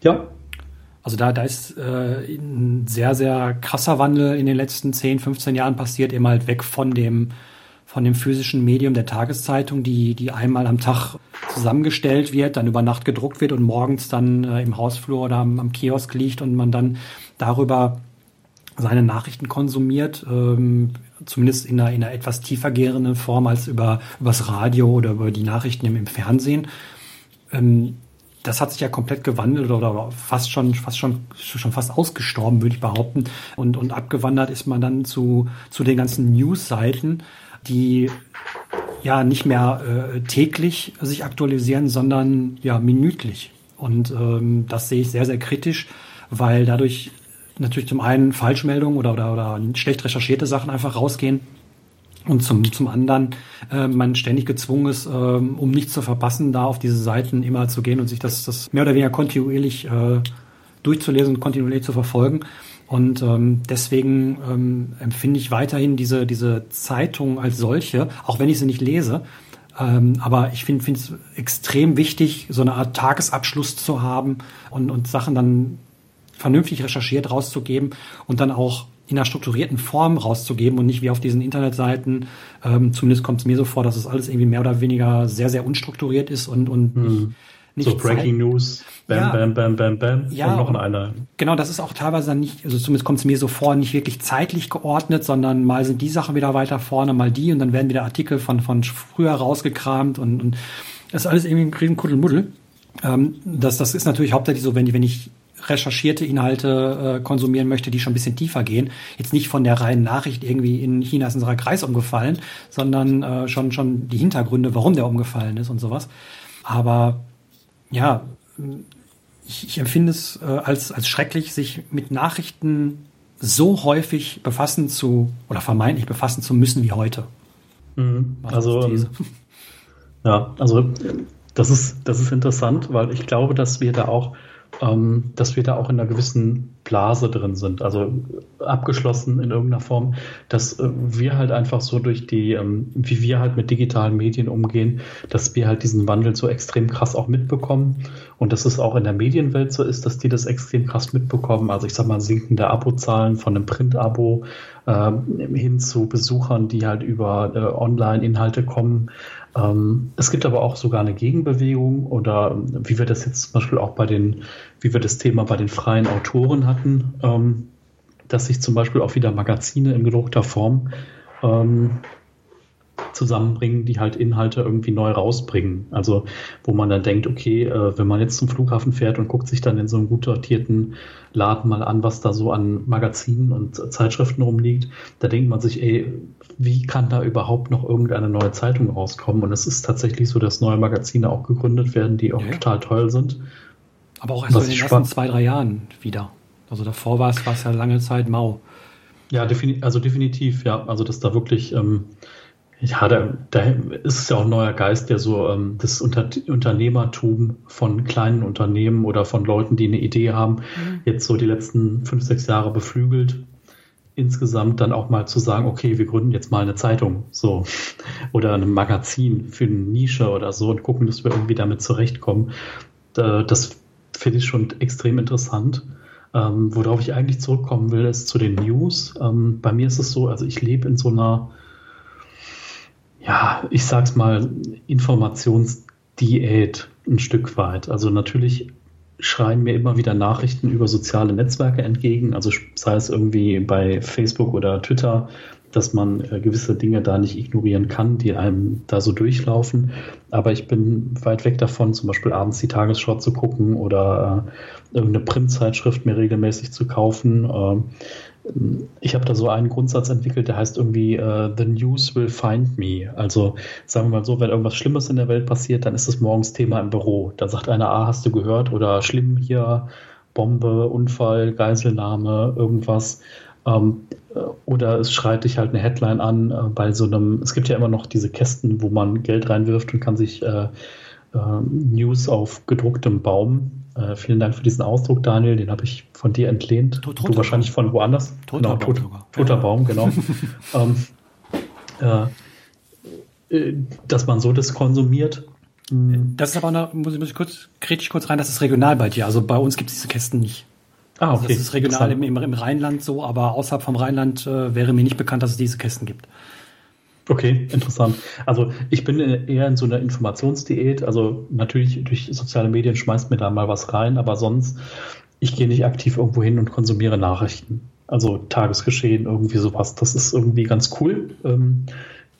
Ja. Also da, da ist äh, ein sehr, sehr krasser Wandel in den letzten 10, 15 Jahren passiert, eben halt weg von dem, von dem physischen Medium der Tageszeitung, die, die einmal am Tag zusammengestellt wird, dann über Nacht gedruckt wird und morgens dann äh, im Hausflur oder am, am Kiosk liegt und man dann darüber seine Nachrichten konsumiert, ähm, zumindest in einer, in einer etwas tiefer gehenden Form als über übers Radio oder über die Nachrichten im, im Fernsehen. Ähm, das hat sich ja komplett gewandelt oder fast schon, fast schon, schon fast ausgestorben, würde ich behaupten. Und, und abgewandert ist man dann zu, zu den ganzen News-Seiten, die ja nicht mehr äh, täglich sich aktualisieren, sondern ja minütlich. Und ähm, das sehe ich sehr, sehr kritisch, weil dadurch natürlich zum einen Falschmeldungen oder, oder, oder schlecht recherchierte Sachen einfach rausgehen. Und zum, zum anderen äh, man ständig gezwungen ist, äh, um nichts zu verpassen, da auf diese Seiten immer zu gehen und sich das, das mehr oder weniger kontinuierlich äh, durchzulesen und kontinuierlich zu verfolgen. Und ähm, deswegen ähm, empfinde ich weiterhin diese, diese Zeitung als solche, auch wenn ich sie nicht lese. Ähm, aber ich finde es extrem wichtig, so eine Art Tagesabschluss zu haben und, und Sachen dann vernünftig recherchiert rauszugeben und dann auch in einer strukturierten Form rauszugeben und nicht wie auf diesen Internetseiten. Ähm, zumindest kommt es mir so vor, dass es alles irgendwie mehr oder weniger sehr, sehr unstrukturiert ist und, und hm. nicht, nicht so Breaking News, bam, ja, bam, bam, bam, bam, ja, und noch einer. Genau, das ist auch teilweise dann nicht, also zumindest kommt es mir so vor, nicht wirklich zeitlich geordnet, sondern mal sind die Sachen wieder weiter vorne, mal die und dann werden wieder Artikel von, von früher rausgekramt und, und das ist alles irgendwie ein Kuddelmuddel. Ähm, das, das ist natürlich hauptsächlich so, wenn, wenn ich recherchierte Inhalte äh, konsumieren möchte, die schon ein bisschen tiefer gehen. Jetzt nicht von der reinen Nachricht irgendwie in China ist unser Kreis umgefallen, sondern äh, schon, schon die Hintergründe, warum der umgefallen ist und sowas. Aber ja, ich, ich empfinde es äh, als, als schrecklich, sich mit Nachrichten so häufig befassen zu oder vermeintlich befassen zu müssen wie heute. Mhm. Also, ähm, ja, also das ist, das ist interessant, weil ich glaube, dass wir da auch ähm, dass wir da auch in einer gewissen Blase drin sind, also abgeschlossen in irgendeiner Form, dass äh, wir halt einfach so durch die, ähm, wie wir halt mit digitalen Medien umgehen, dass wir halt diesen Wandel so extrem krass auch mitbekommen und dass es auch in der Medienwelt so ist, dass die das extrem krass mitbekommen. Also ich sag mal sinkende Abozahlen von einem Print-Abo äh, hin zu Besuchern, die halt über äh, Online-Inhalte kommen. Ähm, es gibt aber auch sogar eine Gegenbewegung oder wie wir das jetzt zum Beispiel auch bei den, wie wir das Thema bei den freien Autoren hatten, ähm, dass sich zum Beispiel auch wieder Magazine in gedruckter Form ähm, zusammenbringen, die halt Inhalte irgendwie neu rausbringen. Also wo man dann denkt, okay, äh, wenn man jetzt zum Flughafen fährt und guckt sich dann in so einem gut sortierten Laden mal an, was da so an Magazinen und Zeitschriften rumliegt, da denkt man sich, ey, wie kann da überhaupt noch irgendeine neue Zeitung rauskommen? Und es ist tatsächlich so, dass neue Magazine auch gegründet werden, die auch ja. total toll sind. Aber auch erst in den ersten zwei, drei Jahren wieder. Also davor war es, war es ja lange Zeit mau. Ja, defini also definitiv, ja. Also dass da wirklich ähm, ja, da, da ist es ja auch ein neuer Geist, der so ähm, das Unter Unternehmertum von kleinen Unternehmen oder von Leuten, die eine Idee haben, mhm. jetzt so die letzten fünf, sechs Jahre beflügelt. Insgesamt dann auch mal zu sagen, okay, wir gründen jetzt mal eine Zeitung, so oder ein Magazin für eine Nische oder so und gucken, dass wir irgendwie damit zurechtkommen. Das finde ich schon extrem interessant. Ähm, worauf ich eigentlich zurückkommen will, ist zu den News. Ähm, bei mir ist es so, also ich lebe in so einer, ja, ich sag's mal, Informationsdiät ein Stück weit. Also natürlich schreien mir immer wieder Nachrichten über soziale Netzwerke entgegen, also sei es irgendwie bei Facebook oder Twitter, dass man äh, gewisse Dinge da nicht ignorieren kann, die einem da so durchlaufen. Aber ich bin weit weg davon, zum Beispiel abends die Tagesschau zu gucken oder äh, irgendeine Printzeitschrift mir regelmäßig zu kaufen. Äh, ich habe da so einen Grundsatz entwickelt, der heißt irgendwie uh, The News will find me. Also sagen wir mal so, wenn irgendwas Schlimmes in der Welt passiert, dann ist es morgens Thema im Büro. Da sagt einer, ah, hast du gehört? Oder schlimm hier, Bombe, Unfall, Geiselnahme, irgendwas. Ähm, oder es schreit dich halt eine Headline an äh, bei so einem, es gibt ja immer noch diese Kästen, wo man Geld reinwirft und kann sich äh, äh, News auf gedrucktem Baum äh, vielen Dank für diesen Ausdruck, Daniel. Den habe ich von dir entlehnt. Tot, du wahrscheinlich von woanders. Toter genau, tot, toter ja. Baum, genau. ähm, äh, äh, dass man so das konsumiert. Hm. Das ist aber, noch, muss ich, muss ich kurz, kritisch kurz rein, das ist regional bei dir. Also bei uns gibt es diese Kästen nicht. Ah, okay. Also das ist regional im, im, im, Rheinland so, aber außerhalb vom Rheinland äh, wäre mir nicht bekannt, dass es diese Kästen gibt. Okay, interessant. Also ich bin eher in so einer Informationsdiät. Also natürlich durch soziale Medien schmeißt mir da mal was rein, aber sonst, ich gehe nicht aktiv irgendwo hin und konsumiere Nachrichten. Also Tagesgeschehen, irgendwie sowas. Das ist irgendwie ganz cool. Ähm,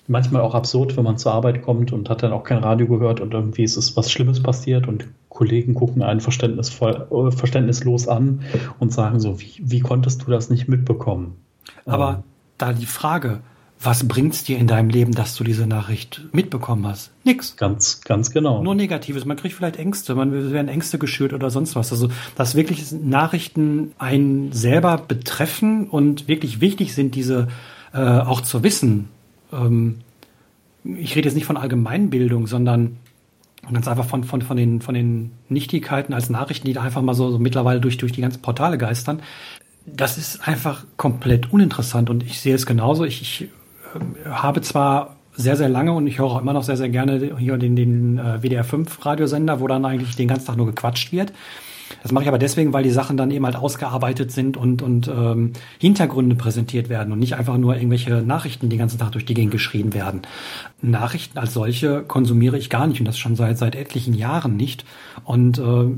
manchmal auch absurd, wenn man zur Arbeit kommt und hat dann auch kein Radio gehört und irgendwie ist es was Schlimmes passiert und Kollegen gucken einen verständnisvoll, äh, verständnislos an und sagen so, wie, wie konntest du das nicht mitbekommen? Aber ähm, da die Frage, was bringt's dir in deinem Leben, dass du diese Nachricht mitbekommen hast? Nix. Ganz, ganz genau. Nur Negatives. Man kriegt vielleicht Ängste, man werden Ängste geschürt oder sonst was. Also, dass wirklich Nachrichten einen selber betreffen und wirklich wichtig sind, diese äh, auch zu wissen. Ähm, ich rede jetzt nicht von Allgemeinbildung, sondern ganz einfach von, von, von, den, von den Nichtigkeiten als Nachrichten, die da einfach mal so, so mittlerweile durch, durch die ganzen Portale geistern das ist einfach komplett uninteressant und ich sehe es genauso. Ich, ich habe zwar sehr, sehr lange und ich höre auch immer noch sehr, sehr gerne hier den, den äh, WDR 5 Radiosender, wo dann eigentlich den ganzen Tag nur gequatscht wird. Das mache ich aber deswegen, weil die Sachen dann eben halt ausgearbeitet sind und, und ähm, Hintergründe präsentiert werden und nicht einfach nur irgendwelche Nachrichten den ganzen Tag durch die Gegend geschrien werden. Nachrichten als solche konsumiere ich gar nicht und das schon seit, seit etlichen Jahren nicht. Und äh,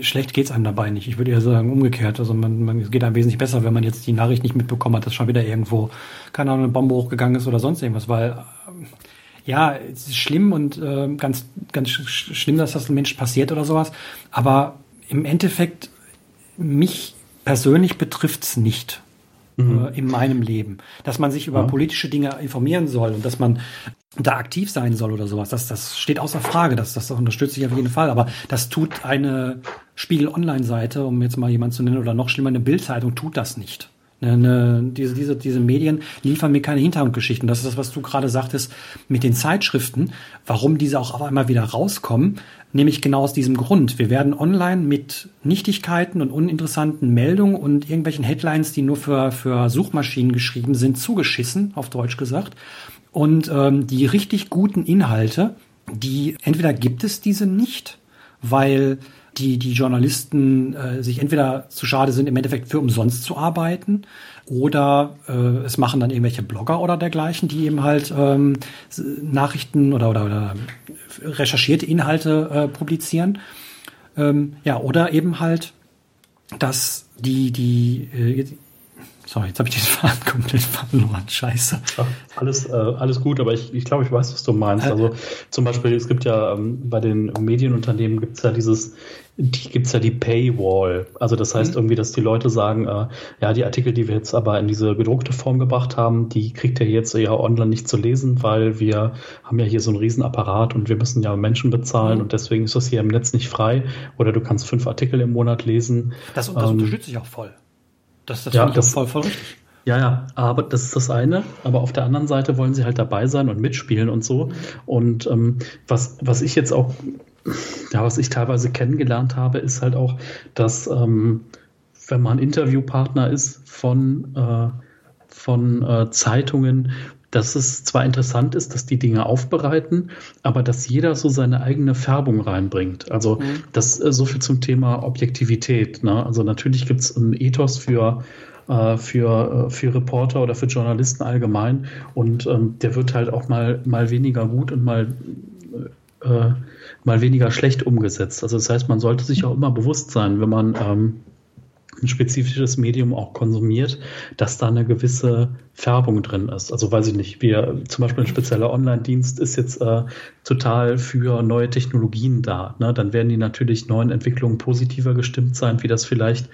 schlecht geht's einem dabei nicht. Ich würde ja sagen, umgekehrt. Also man, man, es geht einem wesentlich besser, wenn man jetzt die Nachricht nicht mitbekommen hat, dass schon wieder irgendwo, keine Ahnung, eine Bombe hochgegangen ist oder sonst irgendwas, weil äh, ja, es ist schlimm und äh, ganz, ganz schlimm, dass das ein Mensch passiert oder sowas. Aber im Endeffekt, mich persönlich betrifft's nicht mhm. äh, in meinem Leben. Dass man sich über ja. politische Dinge informieren soll und dass man da aktiv sein soll oder sowas, das, das steht außer Frage, das, das unterstütze ich auf jeden Fall, aber das tut eine Spiegel-Online-Seite, um jetzt mal jemanden zu nennen, oder noch schlimmer eine Bildzeitung, tut das nicht. Eine, diese, diese, diese Medien liefern mir keine Hintergrundgeschichten. Das ist das, was du gerade sagtest mit den Zeitschriften, warum diese auch auf einmal wieder rauskommen, nämlich genau aus diesem Grund. Wir werden online mit Nichtigkeiten und uninteressanten Meldungen und irgendwelchen Headlines, die nur für, für Suchmaschinen geschrieben sind, zugeschissen, auf Deutsch gesagt. Und ähm, die richtig guten Inhalte, die entweder gibt es diese nicht, weil die, die Journalisten äh, sich entweder zu schade sind, im Endeffekt für umsonst zu arbeiten, oder äh, es machen dann irgendwelche Blogger oder dergleichen, die eben halt ähm, Nachrichten oder, oder, oder recherchierte Inhalte äh, publizieren. Ähm, ja, oder eben halt, dass die, die, äh, Sorry, jetzt habe ich den Faden komplett verloren. Scheiße. Ach, alles, äh, alles gut, aber ich, ich glaube, ich weiß, was du meinst. Also zum Beispiel, es gibt ja ähm, bei den Medienunternehmen gibt es ja dieses, die gibt es ja die Paywall. Also das heißt mhm. irgendwie, dass die Leute sagen, äh, ja, die Artikel, die wir jetzt aber in diese gedruckte Form gebracht haben, die kriegt ihr jetzt ja online nicht zu lesen, weil wir haben ja hier so einen Riesenapparat und wir müssen ja Menschen bezahlen mhm. und deswegen ist das hier im Netz nicht frei. Oder du kannst fünf Artikel im Monat lesen. Das, das ähm, unterstütze ich auch voll. Das, das ja, das, voll, voll richtig. Ja, ja, aber das ist das eine. Aber auf der anderen Seite wollen sie halt dabei sein und mitspielen und so. Und ähm, was, was ich jetzt auch, ja, was ich teilweise kennengelernt habe, ist halt auch, dass ähm, wenn man Interviewpartner ist von äh, von äh, Zeitungen, dass es zwar interessant ist, dass die Dinge aufbereiten, aber dass jeder so seine eigene Färbung reinbringt. Also mhm. das äh, so viel zum Thema Objektivität. Ne? Also natürlich gibt es ein Ethos für äh, für, äh, für Reporter oder für Journalisten allgemein und ähm, der wird halt auch mal, mal weniger gut und mal äh, mal weniger schlecht umgesetzt. Also das heißt, man sollte sich auch immer bewusst sein, wenn man ähm, ein spezifisches Medium auch konsumiert, dass da eine gewisse Färbung drin ist. Also weiß ich nicht, wir zum Beispiel ein spezieller Online-Dienst ist jetzt äh, total für neue Technologien da. Ne? Dann werden die natürlich neuen Entwicklungen positiver gestimmt sein, wie das vielleicht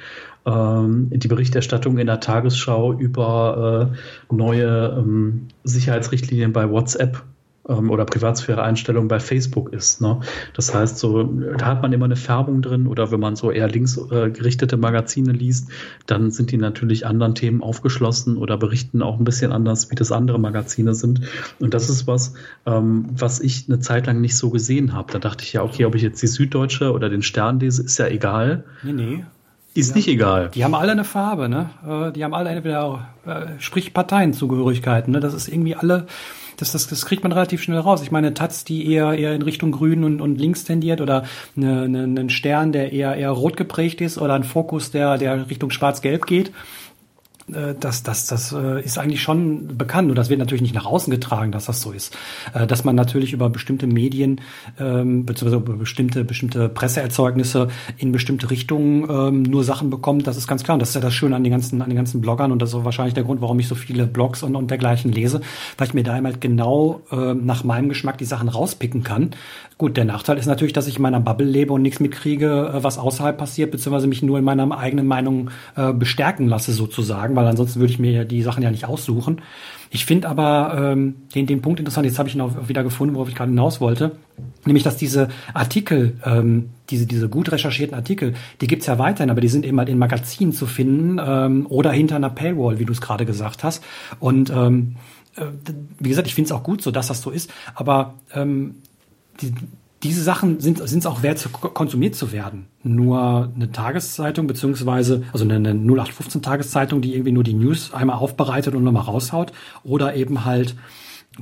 ähm, die Berichterstattung in der Tagesschau über äh, neue ähm, Sicherheitsrichtlinien bei WhatsApp ähm, oder Privatsphäre-Einstellungen bei Facebook ist. Ne? Das heißt, so, da hat man immer eine Färbung drin oder wenn man so eher links äh, gerichtete Magazine liest, dann sind die natürlich anderen Themen aufgeschlossen oder berichten auch ein bisschen anders, wie das andere Magazine sind. Und das ist was, ähm, was ich eine Zeit lang nicht so gesehen habe. Da dachte ich ja, okay, ob ich jetzt die Süddeutsche oder den Stern lese, ist ja egal. Nee, nee. Ist nicht egal. Die haben alle eine Farbe, ne? Äh, die haben alle entweder, äh, sprich Parteienzugehörigkeiten, ne? Das ist irgendwie alle, das, das, das kriegt man relativ schnell raus. Ich meine, Taz, die eher, eher in Richtung Grün und, und links tendiert oder eine, eine, einen Stern, der eher, eher rot geprägt ist oder ein Fokus, der, der Richtung schwarz-gelb geht das, das, das äh, ist eigentlich schon bekannt. Und das wird natürlich nicht nach außen getragen, dass das so ist. Äh, dass man natürlich über bestimmte Medien, ähm, beziehungsweise über bestimmte, bestimmte Presseerzeugnisse in bestimmte Richtungen ähm, nur Sachen bekommt, das ist ganz klar. Und das ist ja das Schöne an den ganzen, an den ganzen Bloggern. Und das ist wahrscheinlich der Grund, warum ich so viele Blogs und, und dergleichen lese, weil ich mir da halt genau äh, nach meinem Geschmack die Sachen rauspicken kann. Gut, der Nachteil ist natürlich, dass ich in meiner Bubble lebe und nichts mitkriege, äh, was außerhalb passiert, beziehungsweise mich nur in meiner eigenen Meinung äh, bestärken lasse sozusagen, weil ansonsten würde ich mir die Sachen ja nicht aussuchen. Ich finde aber ähm, den, den Punkt interessant, jetzt habe ich ihn auch wieder gefunden, worauf ich gerade hinaus wollte, nämlich dass diese Artikel, ähm, diese, diese gut recherchierten Artikel, die gibt's ja weiterhin, aber die sind eben halt in Magazinen zu finden ähm, oder hinter einer Paywall, wie du es gerade gesagt hast. Und ähm, äh, wie gesagt, ich finde es auch gut so, dass das so ist, aber ähm, die, diese Sachen sind es auch wert, konsumiert zu werden. Nur eine Tageszeitung, beziehungsweise, also eine, eine 0815-Tageszeitung, die irgendwie nur die News einmal aufbereitet und nochmal raushaut, oder eben halt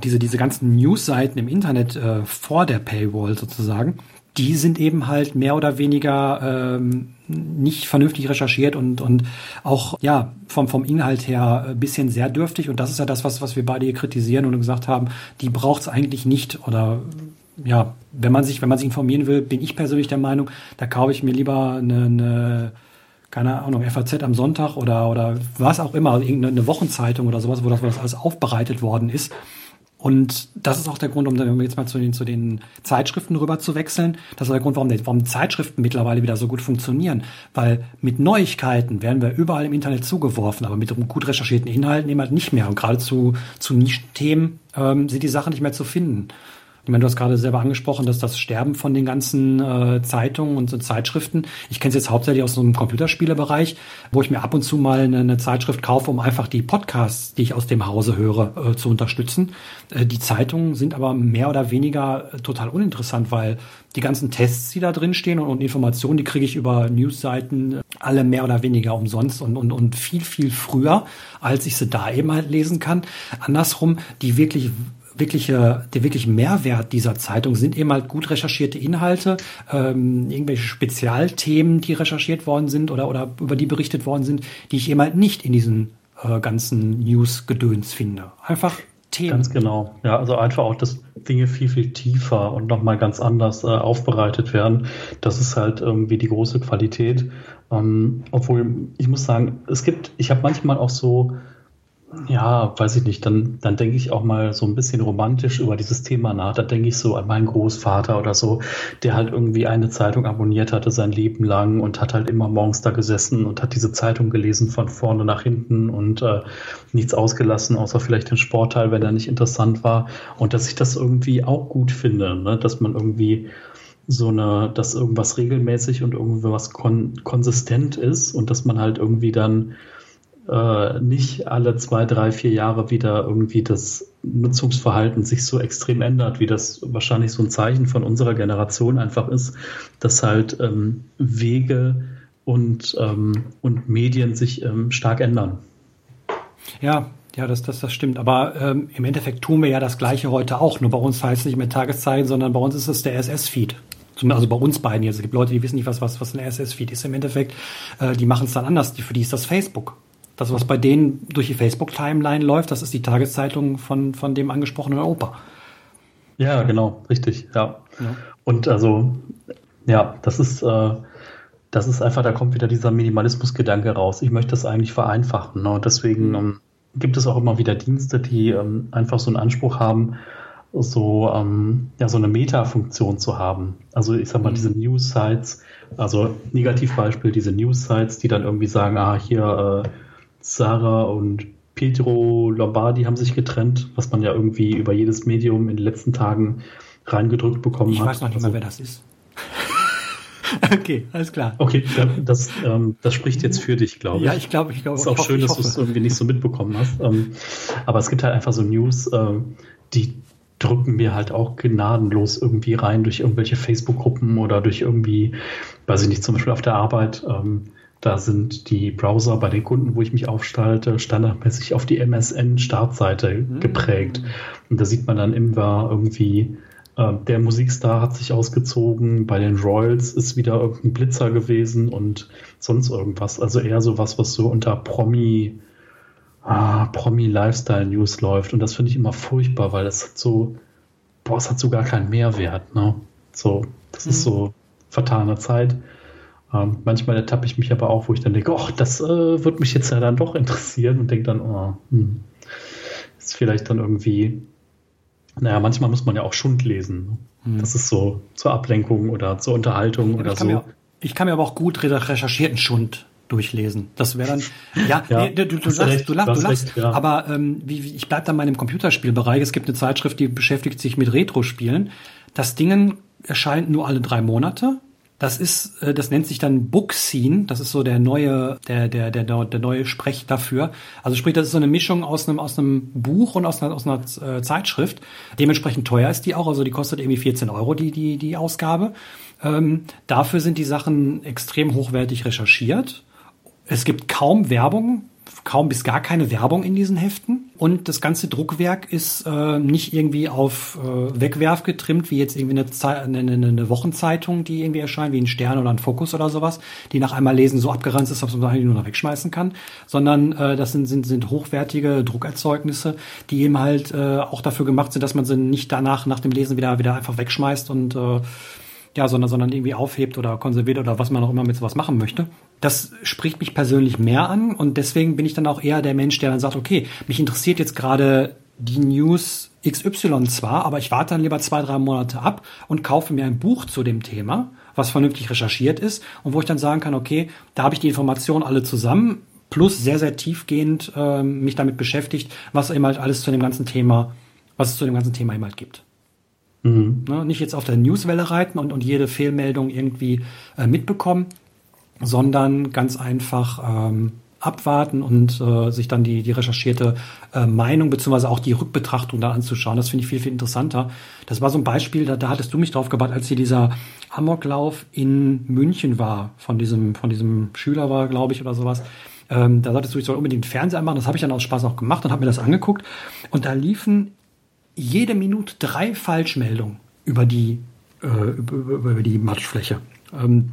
diese, diese ganzen News-Seiten im Internet äh, vor der Paywall sozusagen, die sind eben halt mehr oder weniger ähm, nicht vernünftig recherchiert und, und auch ja vom, vom Inhalt her ein bisschen sehr dürftig. Und das ist ja das, was, was wir beide hier kritisieren und gesagt haben, die braucht es eigentlich nicht oder ja, wenn man sich, wenn man sich informieren will, bin ich persönlich der Meinung, da kaufe ich mir lieber eine, eine keine Ahnung, FAZ am Sonntag oder, oder was auch immer, irgendeine Wochenzeitung oder sowas, wo das, wo das alles aufbereitet worden ist. Und das ist auch der Grund, um jetzt mal zu den, zu den Zeitschriften rüber zu wechseln. Das ist der Grund, warum, warum Zeitschriften mittlerweile wieder so gut funktionieren. Weil mit Neuigkeiten werden wir überall im Internet zugeworfen, aber mit gut recherchierten Inhalten eben halt nicht mehr. Und gerade zu, zu Nischenthemen ähm, sind die Sachen nicht mehr zu finden. Ich meine, du hast gerade selber angesprochen, dass das Sterben von den ganzen äh, Zeitungen und so Zeitschriften, ich kenne es jetzt hauptsächlich aus so einem Computerspielebereich, wo ich mir ab und zu mal eine, eine, Zeitschrift kaufe, um einfach die Podcasts, die ich aus dem Hause höre, äh, zu unterstützen. Äh, die Zeitungen sind aber mehr oder weniger äh, total uninteressant, weil die ganzen Tests, die da drin stehen und, und Informationen, die kriege ich über Newsseiten äh, alle mehr oder weniger umsonst und, und, und viel, viel früher, als ich sie da eben halt lesen kann. Andersrum, die wirklich wirkliche, der wirkliche Mehrwert dieser Zeitung sind eben halt gut recherchierte Inhalte, ähm, irgendwelche Spezialthemen, die recherchiert worden sind oder, oder über die berichtet worden sind, die ich eben halt nicht in diesen äh, ganzen News-Gedöns finde. Einfach Themen. Ganz genau. Ja, also einfach auch, dass Dinge viel, viel tiefer und nochmal ganz anders äh, aufbereitet werden. Das ist halt irgendwie die große Qualität. Ähm, obwohl, ich muss sagen, es gibt, ich habe manchmal auch so ja, weiß ich nicht. Dann, dann denke ich auch mal so ein bisschen romantisch über dieses Thema nach. Da denke ich so an meinen Großvater oder so, der halt irgendwie eine Zeitung abonniert hatte sein Leben lang und hat halt immer morgens da gesessen und hat diese Zeitung gelesen von vorne nach hinten und äh, nichts ausgelassen, außer vielleicht den Sportteil, wenn er nicht interessant war. Und dass ich das irgendwie auch gut finde, ne? dass man irgendwie so eine, dass irgendwas regelmäßig und irgendwas kon konsistent ist und dass man halt irgendwie dann äh, nicht alle zwei, drei, vier Jahre wieder irgendwie das Nutzungsverhalten sich so extrem ändert, wie das wahrscheinlich so ein Zeichen von unserer Generation einfach ist, dass halt ähm, Wege und, ähm, und Medien sich ähm, stark ändern. Ja, Ja, das, das, das stimmt. Aber ähm, im Endeffekt tun wir ja das Gleiche heute auch. Nur bei uns heißt es nicht mehr Tageszeichen, sondern bei uns ist es der SS-Feed. Also bei uns beiden jetzt. Es gibt Leute, die wissen nicht, was, was, ein SS-Feed ist im Endeffekt. Äh, die machen es dann anders. Für die ist das Facebook. Das, was bei denen durch die Facebook-Timeline läuft, das ist die Tageszeitung von, von dem angesprochenen Opa. Ja, genau, richtig, ja. ja. Und also, ja, das ist, äh, das ist einfach, da kommt wieder dieser Minimalismus-Gedanke raus. Ich möchte das eigentlich vereinfachen. Ne? Und deswegen ähm, gibt es auch immer wieder Dienste, die ähm, einfach so einen Anspruch haben, so, ähm, ja, so eine Meta-Funktion zu haben. Also ich sag mal, mhm. diese News-Sites, also Negativbeispiel, diese News-Sites, die dann irgendwie sagen, ah, hier äh, Sarah und Pietro Lombardi haben sich getrennt, was man ja irgendwie über jedes Medium in den letzten Tagen reingedrückt bekommen ich hat. Ich weiß noch nicht also, mal, wer das ist. okay, alles klar. Okay, das, ähm, das spricht jetzt für dich, glaube ich. Ja, ich glaube, ich glaube. Es ist auch schön, dass du es irgendwie nicht so mitbekommen hast. Ähm, aber es gibt halt einfach so News, äh, die drücken mir halt auch gnadenlos irgendwie rein durch irgendwelche Facebook-Gruppen oder durch irgendwie, weiß ich nicht, zum Beispiel auf der Arbeit. Ähm, da sind die Browser bei den Kunden, wo ich mich aufstalte, standardmäßig auf die MSN-Startseite mhm. geprägt. Und da sieht man dann immer irgendwie, äh, der Musikstar hat sich ausgezogen, bei den Royals ist wieder irgendein Blitzer gewesen und sonst irgendwas. Also eher so was, was so unter Promi, ah, Promi-Lifestyle-News läuft. Und das finde ich immer furchtbar, weil es hat so, boah, es hat so gar keinen Mehrwert. Ne? So, das mhm. ist so vertane Zeit. Ähm, manchmal ertappe ich mich aber auch, wo ich dann denke, ach, das äh, wird mich jetzt ja dann doch interessieren und denke dann, oh, hm, ist vielleicht dann irgendwie, naja, manchmal muss man ja auch Schund lesen. Hm. Das ist so zur Ablenkung oder zur Unterhaltung ja, oder so. Mir, ich kann mir aber auch gut recherchierten Schund durchlesen. Das wäre dann, ja, ja nee, du, du, du, lachst, du lachst, du lachst, ja. aber ähm, wie, wie, ich bleib dann mal in dem Computerspielbereich. Es gibt eine Zeitschrift, die beschäftigt sich mit Retro-Spielen. Das Ding erscheint nur alle drei Monate das ist, äh, das nennt sich dann Book Scene. Das ist so der neue, der, der, der, der neue Sprech dafür. Also sprich, das ist so eine Mischung aus einem, aus einem Buch und aus einer, aus einer äh, Zeitschrift. Dementsprechend teuer ist die auch. Also die kostet irgendwie 14 Euro, die, die, die Ausgabe. Ähm, dafür sind die Sachen extrem hochwertig recherchiert. Es gibt kaum Werbung kaum bis gar keine Werbung in diesen Heften. Und das ganze Druckwerk ist äh, nicht irgendwie auf äh, Wegwerf getrimmt, wie jetzt irgendwie eine, eine, eine, Wochenzeitung, die irgendwie erscheint, wie ein Stern oder ein Fokus oder sowas, die nach einmal lesen so abgeranzt ist, dass man eigentlich nur noch wegschmeißen kann, sondern äh, das sind, sind, sind hochwertige Druckerzeugnisse, die eben halt äh, auch dafür gemacht sind, dass man sie nicht danach nach dem Lesen wieder wieder einfach wegschmeißt und äh, ja, sondern, sondern irgendwie aufhebt oder konserviert oder was man auch immer mit sowas machen möchte. Das spricht mich persönlich mehr an und deswegen bin ich dann auch eher der Mensch, der dann sagt, okay, mich interessiert jetzt gerade die News XY zwar, aber ich warte dann lieber zwei, drei Monate ab und kaufe mir ein Buch zu dem Thema, was vernünftig recherchiert ist und wo ich dann sagen kann, okay, da habe ich die Informationen alle zusammen, plus sehr, sehr tiefgehend äh, mich damit beschäftigt, was eben halt alles zu dem ganzen Thema, was es zu dem ganzen Thema eben halt gibt. Mhm. Ne, nicht jetzt auf der Newswelle reiten und, und jede Fehlmeldung irgendwie äh, mitbekommen, sondern ganz einfach ähm, abwarten und äh, sich dann die, die recherchierte äh, Meinung beziehungsweise auch die Rückbetrachtung da anzuschauen. Das finde ich viel, viel interessanter. Das war so ein Beispiel, da, da hattest du mich drauf gebracht, als hier dieser Amoklauf in München war, von diesem, von diesem Schüler war, glaube ich, oder sowas. Ähm, da sagtest du, ich soll unbedingt Fernseher machen. Das habe ich dann aus Spaß auch gemacht und habe mir das angeguckt. Und da liefen jede Minute drei Falschmeldungen über die, äh, über, über, die Matschfläche. Ähm,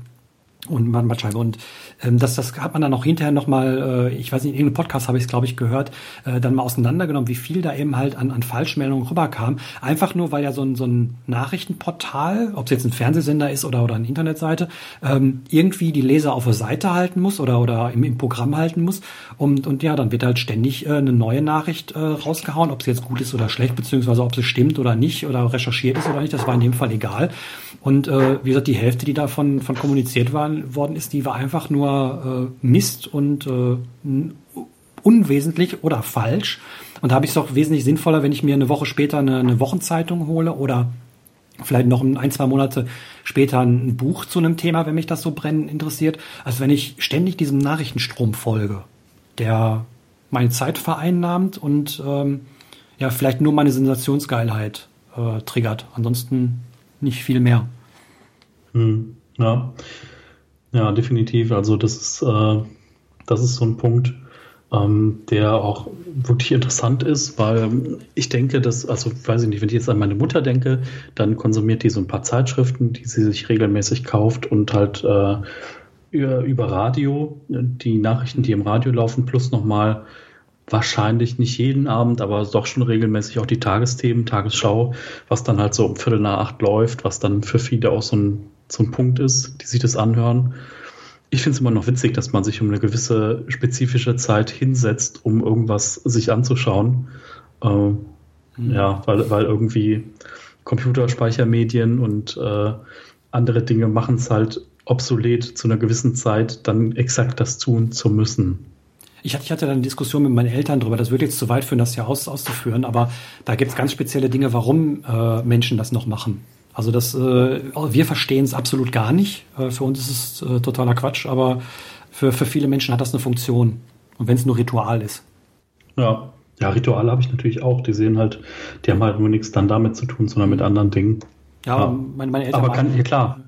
und Matscheibe. Und ähm, das, das hat man dann auch hinterher nochmal, äh, ich weiß nicht, in irgendeinem Podcast habe ich es, glaube ich, gehört, äh, dann mal auseinandergenommen, wie viel da eben halt an, an Falschmeldungen rüberkam. Einfach nur, weil ja so ein, so ein Nachrichtenportal, ob es jetzt ein Fernsehsender ist oder, oder eine Internetseite, ähm, irgendwie die Leser auf der Seite halten muss oder, oder im, im Programm halten muss. Und, und ja, dann wird halt ständig äh, eine neue Nachricht äh, rausgehauen, ob sie jetzt gut ist oder schlecht, beziehungsweise ob sie stimmt oder nicht oder recherchiert ist oder nicht. Das war in dem Fall egal. Und äh, wie gesagt, die Hälfte, die davon von kommuniziert waren, worden ist, die war einfach nur äh, Mist und äh, unwesentlich oder falsch. Und da habe ich es doch wesentlich sinnvoller, wenn ich mir eine Woche später eine, eine Wochenzeitung hole oder vielleicht noch ein, zwei Monate später ein Buch zu einem Thema, wenn mich das so brennend interessiert, als wenn ich ständig diesem Nachrichtenstrom folge, der meine Zeit vereinnahmt und ähm, ja, vielleicht nur meine Sensationsgeilheit äh, triggert. Ansonsten nicht viel mehr. Hm, ja. Ja, definitiv. Also das ist, äh, das ist so ein Punkt. ähm, der auch wirklich interessant ist, weil ich denke, dass, also weiß ich nicht, wenn ich jetzt an meine Mutter denke, dann konsumiert die so ein paar Zeitschriften, die sie sich regelmäßig kauft und halt äh, über, über Radio, die Nachrichten, die im Radio laufen, plus nochmal wahrscheinlich nicht jeden Abend, aber doch schon regelmäßig auch die Tagesthemen, Tagesschau, was dann halt so um Viertel nach acht läuft, was dann für viele auch so ein, so ein Punkt ist, die sich das anhören ich finde es immer noch witzig, dass man sich um eine gewisse spezifische Zeit hinsetzt, um irgendwas sich anzuschauen. Äh, mhm. Ja, weil, weil irgendwie Computerspeichermedien und äh, andere Dinge machen es halt obsolet zu einer gewissen Zeit, dann exakt das tun zu müssen. Ich hatte, ich hatte dann eine Diskussion mit meinen Eltern darüber, das würde jetzt zu weit führen, das ja aus, auszuführen, aber da gibt es ganz spezielle Dinge, warum äh, Menschen das noch machen. Also das, äh, wir verstehen es absolut gar nicht. Äh, für uns ist es äh, totaler Quatsch, aber für, für viele Menschen hat das eine Funktion. Und wenn es nur Ritual ist. Ja, ja, Rituale habe ich natürlich auch. Die sehen halt, die haben halt nur nichts dann damit zu tun, sondern mit anderen Dingen. Ja, ja. Meine, meine, Eltern. Aber kann, ja klar.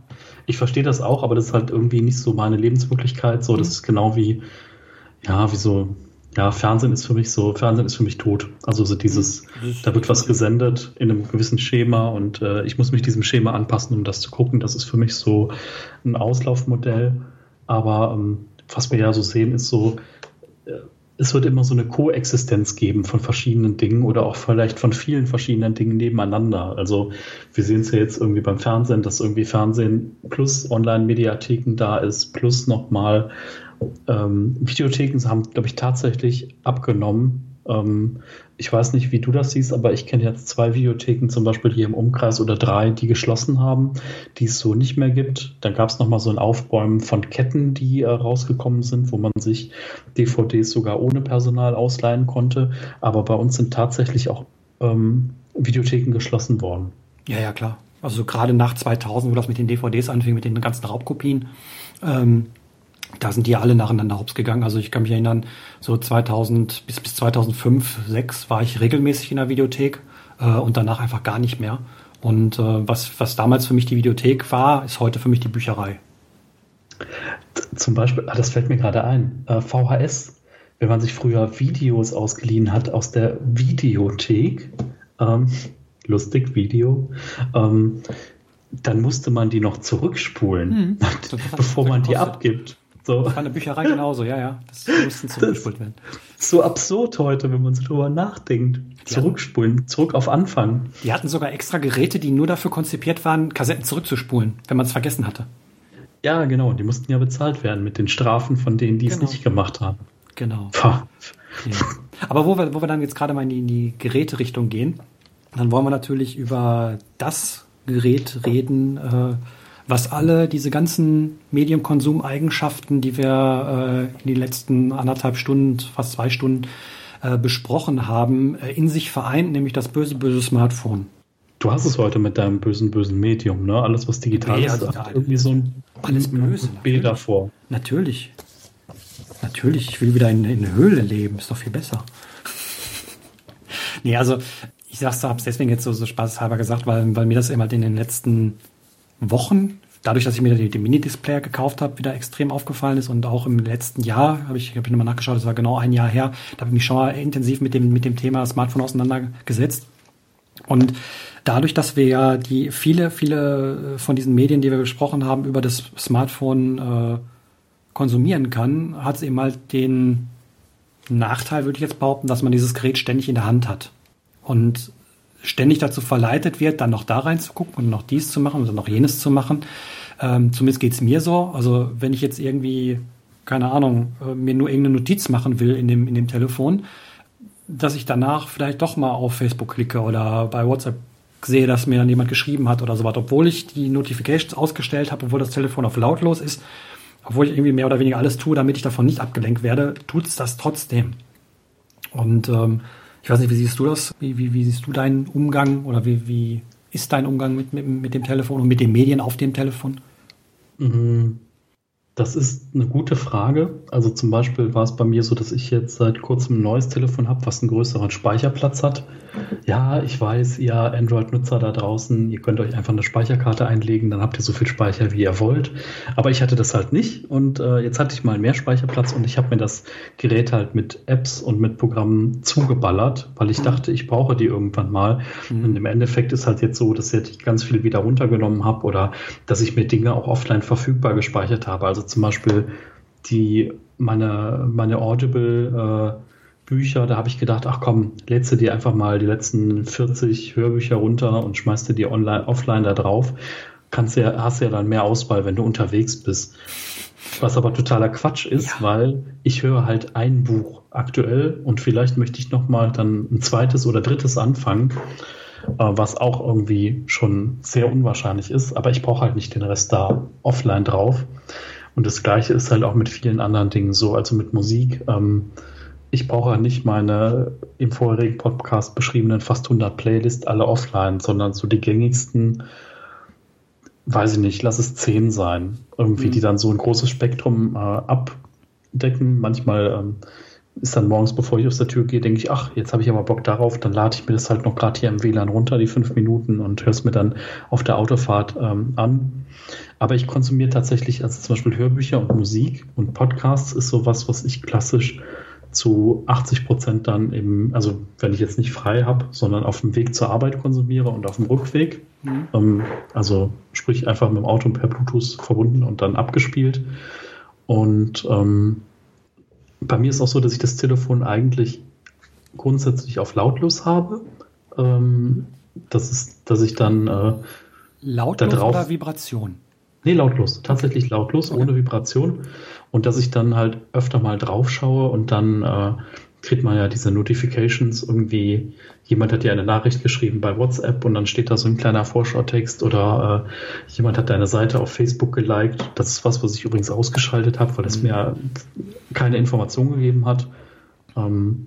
Ich verstehe das auch, aber das ist halt irgendwie nicht so meine Lebenswirklichkeit. So, das mhm. ist genau wie, ja, wie so ja, Fernsehen ist für mich so, Fernsehen ist für mich tot. Also so dieses, da wird was gesendet in einem gewissen Schema und äh, ich muss mich diesem Schema anpassen, um das zu gucken. Das ist für mich so ein Auslaufmodell. Aber ähm, was wir ja so sehen, ist so, äh, es wird immer so eine Koexistenz geben von verschiedenen Dingen oder auch vielleicht von vielen verschiedenen Dingen nebeneinander. Also wir sehen es ja jetzt irgendwie beim Fernsehen, dass irgendwie Fernsehen plus Online-Mediatheken da ist, plus nochmal ähm, Videotheken haben, glaube ich, tatsächlich abgenommen. Ähm, ich weiß nicht, wie du das siehst, aber ich kenne jetzt zwei Videotheken, zum Beispiel hier im Umkreis oder drei, die geschlossen haben, die es so nicht mehr gibt. Dann gab es nochmal so ein Aufbäumen von Ketten, die äh, rausgekommen sind, wo man sich DVDs sogar ohne Personal ausleihen konnte. Aber bei uns sind tatsächlich auch ähm, Videotheken geschlossen worden. Ja, ja, klar. Also gerade nach 2000, wo das mit den DVDs anfing, mit den ganzen Raubkopien, ähm, da sind die ja alle nacheinander hops gegangen. Also ich kann mich erinnern, so 2000 bis, bis 2005, 2006 war ich regelmäßig in der Videothek äh, und danach einfach gar nicht mehr. Und äh, was, was damals für mich die Videothek war, ist heute für mich die Bücherei. Zum Beispiel, ah, das fällt mir gerade ein, äh, VHS, wenn man sich früher Videos ausgeliehen hat aus der Videothek, ähm, lustig Video, ähm, dann musste man die noch zurückspulen, hm, bevor man die abgibt. So. Das war eine Bücherei genauso, ja, ja. Das mussten zurückgespult werden. So absurd heute, wenn man so drüber nachdenkt. Zurückspulen, zurück auf Anfang. Die hatten sogar extra Geräte, die nur dafür konzipiert waren, Kassetten zurückzuspulen, wenn man es vergessen hatte. Ja, genau. Die mussten ja bezahlt werden mit den Strafen von denen, die genau. es nicht gemacht haben. Genau. Ja. Aber wo wir, wo wir dann jetzt gerade mal in die, in die Geräterichtung gehen, dann wollen wir natürlich über das Gerät reden, äh, was alle diese ganzen Mediumkonsumeigenschaften, die wir äh, in den letzten anderthalb Stunden, fast zwei Stunden äh, besprochen haben, äh, in sich vereint, nämlich das böse, böse Smartphone. Du hast es heute mit deinem bösen, bösen Medium, ne? Alles, was digital also ist, hat irgendwie so ein alles böse, B davor. Natürlich. Natürlich, ich will wieder in, in Höhle leben, ist doch viel besser. nee, also ich sag's, hab's deswegen jetzt so, so spaßhalber gesagt, weil, weil mir das eben halt in den letzten Wochen, dadurch, dass ich mir den, Mini-Displayer gekauft habe, wieder extrem aufgefallen ist. Und auch im letzten Jahr, habe ich, hab ich nochmal nachgeschaut, das war genau ein Jahr her, da habe ich mich schon mal intensiv mit dem, mit dem Thema Smartphone auseinandergesetzt. Und dadurch, dass wir ja die viele, viele von diesen Medien, die wir besprochen haben, über das Smartphone äh, konsumieren kann, hat es eben halt den Nachteil, würde ich jetzt behaupten, dass man dieses Gerät ständig in der Hand hat. Und ständig dazu verleitet wird, dann noch da reinzugucken und noch dies zu machen und noch jenes zu machen. Ähm, zumindest geht's mir so. Also wenn ich jetzt irgendwie, keine Ahnung, äh, mir nur irgendeine Notiz machen will in dem, in dem Telefon, dass ich danach vielleicht doch mal auf Facebook klicke oder bei WhatsApp sehe, dass mir dann jemand geschrieben hat oder so was, obwohl ich die Notifications ausgestellt habe, obwohl das Telefon auf lautlos ist, obwohl ich irgendwie mehr oder weniger alles tue, damit ich davon nicht abgelenkt werde, tut's das trotzdem. Und ähm, ich weiß nicht, wie siehst du das? Wie, wie, wie siehst du deinen Umgang oder wie, wie ist dein Umgang mit, mit, mit dem Telefon und mit den Medien auf dem Telefon? Mhm. Das ist eine gute Frage. Also zum Beispiel war es bei mir so, dass ich jetzt seit kurzem ein neues Telefon habe, was einen größeren Speicherplatz hat. ja, ich weiß, ihr Android-Nutzer da draußen, ihr könnt euch einfach eine Speicherkarte einlegen, dann habt ihr so viel Speicher, wie ihr wollt. Aber ich hatte das halt nicht und äh, jetzt hatte ich mal mehr Speicherplatz und ich habe mir das Gerät halt mit Apps und mit Programmen zugeballert, weil ich mhm. dachte, ich brauche die irgendwann mal. Mhm. Und im Endeffekt ist halt jetzt so, dass ich ganz viel wieder runtergenommen habe oder dass ich mir Dinge auch offline verfügbar gespeichert habe. Also zum Beispiel die meine, meine Audible äh, Bücher, da habe ich gedacht, ach komm, lädst du dir einfach mal die letzten 40 Hörbücher runter und schmeißt du die online, offline da drauf. Kannst ja, hast ja dann mehr Auswahl, wenn du unterwegs bist. Was aber totaler Quatsch ist, ja. weil ich höre halt ein Buch aktuell und vielleicht möchte ich nochmal dann ein zweites oder drittes anfangen, äh, was auch irgendwie schon sehr unwahrscheinlich ist, aber ich brauche halt nicht den Rest da offline drauf. Und das gleiche ist halt auch mit vielen anderen Dingen so, also mit Musik. Ähm, ich brauche nicht meine im vorherigen Podcast beschriebenen fast 100 Playlists alle offline, sondern so die gängigsten, weiß ich nicht, lass es 10 sein. Irgendwie, mhm. die dann so ein großes Spektrum äh, abdecken. Manchmal ähm, ist dann morgens, bevor ich aus der Tür gehe, denke ich, ach, jetzt habe ich aber Bock darauf, dann lade ich mir das halt noch gerade hier im WLAN runter, die fünf Minuten und höre es mir dann auf der Autofahrt ähm, an. Aber ich konsumiere tatsächlich, also zum Beispiel Hörbücher und Musik und Podcasts ist sowas, was ich klassisch zu 80 Prozent dann eben, also wenn ich jetzt nicht frei habe, sondern auf dem Weg zur Arbeit konsumiere und auf dem Rückweg. Mhm. Ähm, also sprich einfach mit dem Auto per Bluetooth verbunden und dann abgespielt. Und ähm, bei mir ist auch so, dass ich das Telefon eigentlich grundsätzlich auf lautlos habe. Ähm, das ist, dass ich dann äh, lautlos da drauf, oder Vibration? Nee, lautlos. Tatsächlich lautlos, okay. ohne Vibration. Und dass ich dann halt öfter mal drauf schaue und dann äh, kriegt man ja diese Notifications irgendwie. Jemand hat dir eine Nachricht geschrieben bei WhatsApp und dann steht da so ein kleiner Vorschautext oder äh, jemand hat deine Seite auf Facebook geliked. Das ist was, was ich übrigens ausgeschaltet habe, weil es mhm. mir keine Information gegeben hat. Ähm,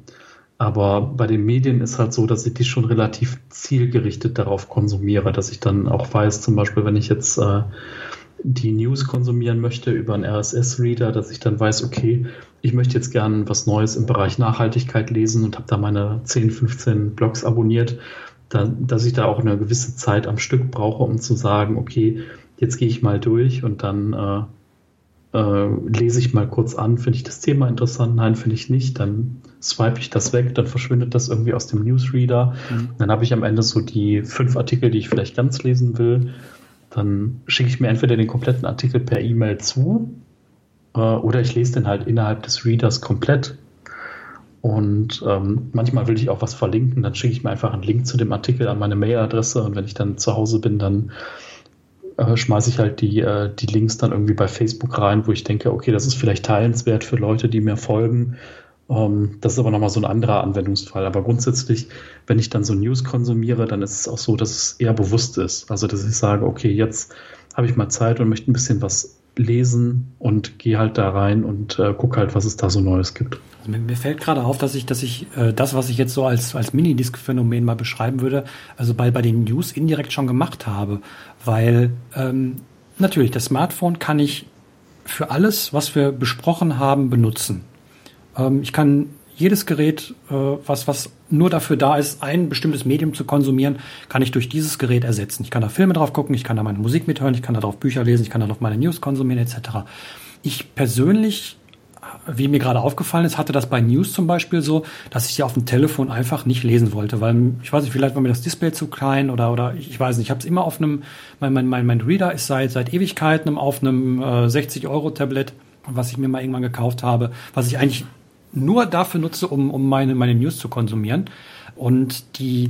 aber bei den Medien ist halt so, dass ich die schon relativ zielgerichtet darauf konsumiere, dass ich dann auch weiß, zum Beispiel, wenn ich jetzt äh, die News konsumieren möchte über einen RSS-Reader, dass ich dann weiß, okay, ich möchte jetzt gerne was Neues im Bereich Nachhaltigkeit lesen und habe da meine 10, 15 Blogs abonniert, da, dass ich da auch eine gewisse Zeit am Stück brauche, um zu sagen, okay, jetzt gehe ich mal durch und dann äh, äh, lese ich mal kurz an, finde ich das Thema interessant, nein, finde ich nicht, dann swipe ich das weg, dann verschwindet das irgendwie aus dem Newsreader. Mhm. Dann habe ich am Ende so die fünf Artikel, die ich vielleicht ganz lesen will dann schicke ich mir entweder den kompletten Artikel per E-Mail zu äh, oder ich lese den halt innerhalb des Readers komplett. Und ähm, manchmal will ich auch was verlinken, dann schicke ich mir einfach einen Link zu dem Artikel an meine Mailadresse und wenn ich dann zu Hause bin, dann äh, schmeiße ich halt die, äh, die Links dann irgendwie bei Facebook rein, wo ich denke, okay, das ist vielleicht teilenswert für Leute, die mir folgen das ist aber nochmal so ein anderer Anwendungsfall. Aber grundsätzlich, wenn ich dann so News konsumiere, dann ist es auch so, dass es eher bewusst ist. Also, dass ich sage, okay, jetzt habe ich mal Zeit und möchte ein bisschen was lesen und gehe halt da rein und äh, gucke halt, was es da so Neues gibt. Also mir, mir, fällt gerade auf, dass ich, dass ich äh, das, was ich jetzt so als, als Minidisc-Phänomen mal beschreiben würde, also bei, bei den News indirekt schon gemacht habe. Weil ähm, natürlich, das Smartphone kann ich für alles, was wir besprochen haben, benutzen. Ähm, ich kann jedes Gerät, äh, was, was nur dafür da ist, ein bestimmtes Medium zu konsumieren, kann ich durch dieses Gerät ersetzen. Ich kann da Filme drauf gucken, ich kann da meine Musik mithören, ich kann da drauf Bücher lesen, ich kann da noch meine News konsumieren, etc. Ich persönlich, wie mir gerade aufgefallen ist, hatte das bei News zum Beispiel so, dass ich sie auf dem Telefon einfach nicht lesen wollte, weil ich weiß nicht, vielleicht war mir das Display zu klein oder oder ich weiß nicht. Ich habe es immer auf einem, mein, mein, mein, mein Reader ist seit seit Ewigkeiten auf einem äh, 60 Euro Tablet was ich mir mal irgendwann gekauft habe, was ich eigentlich nur dafür nutze, um, um meine, meine News zu konsumieren. Und die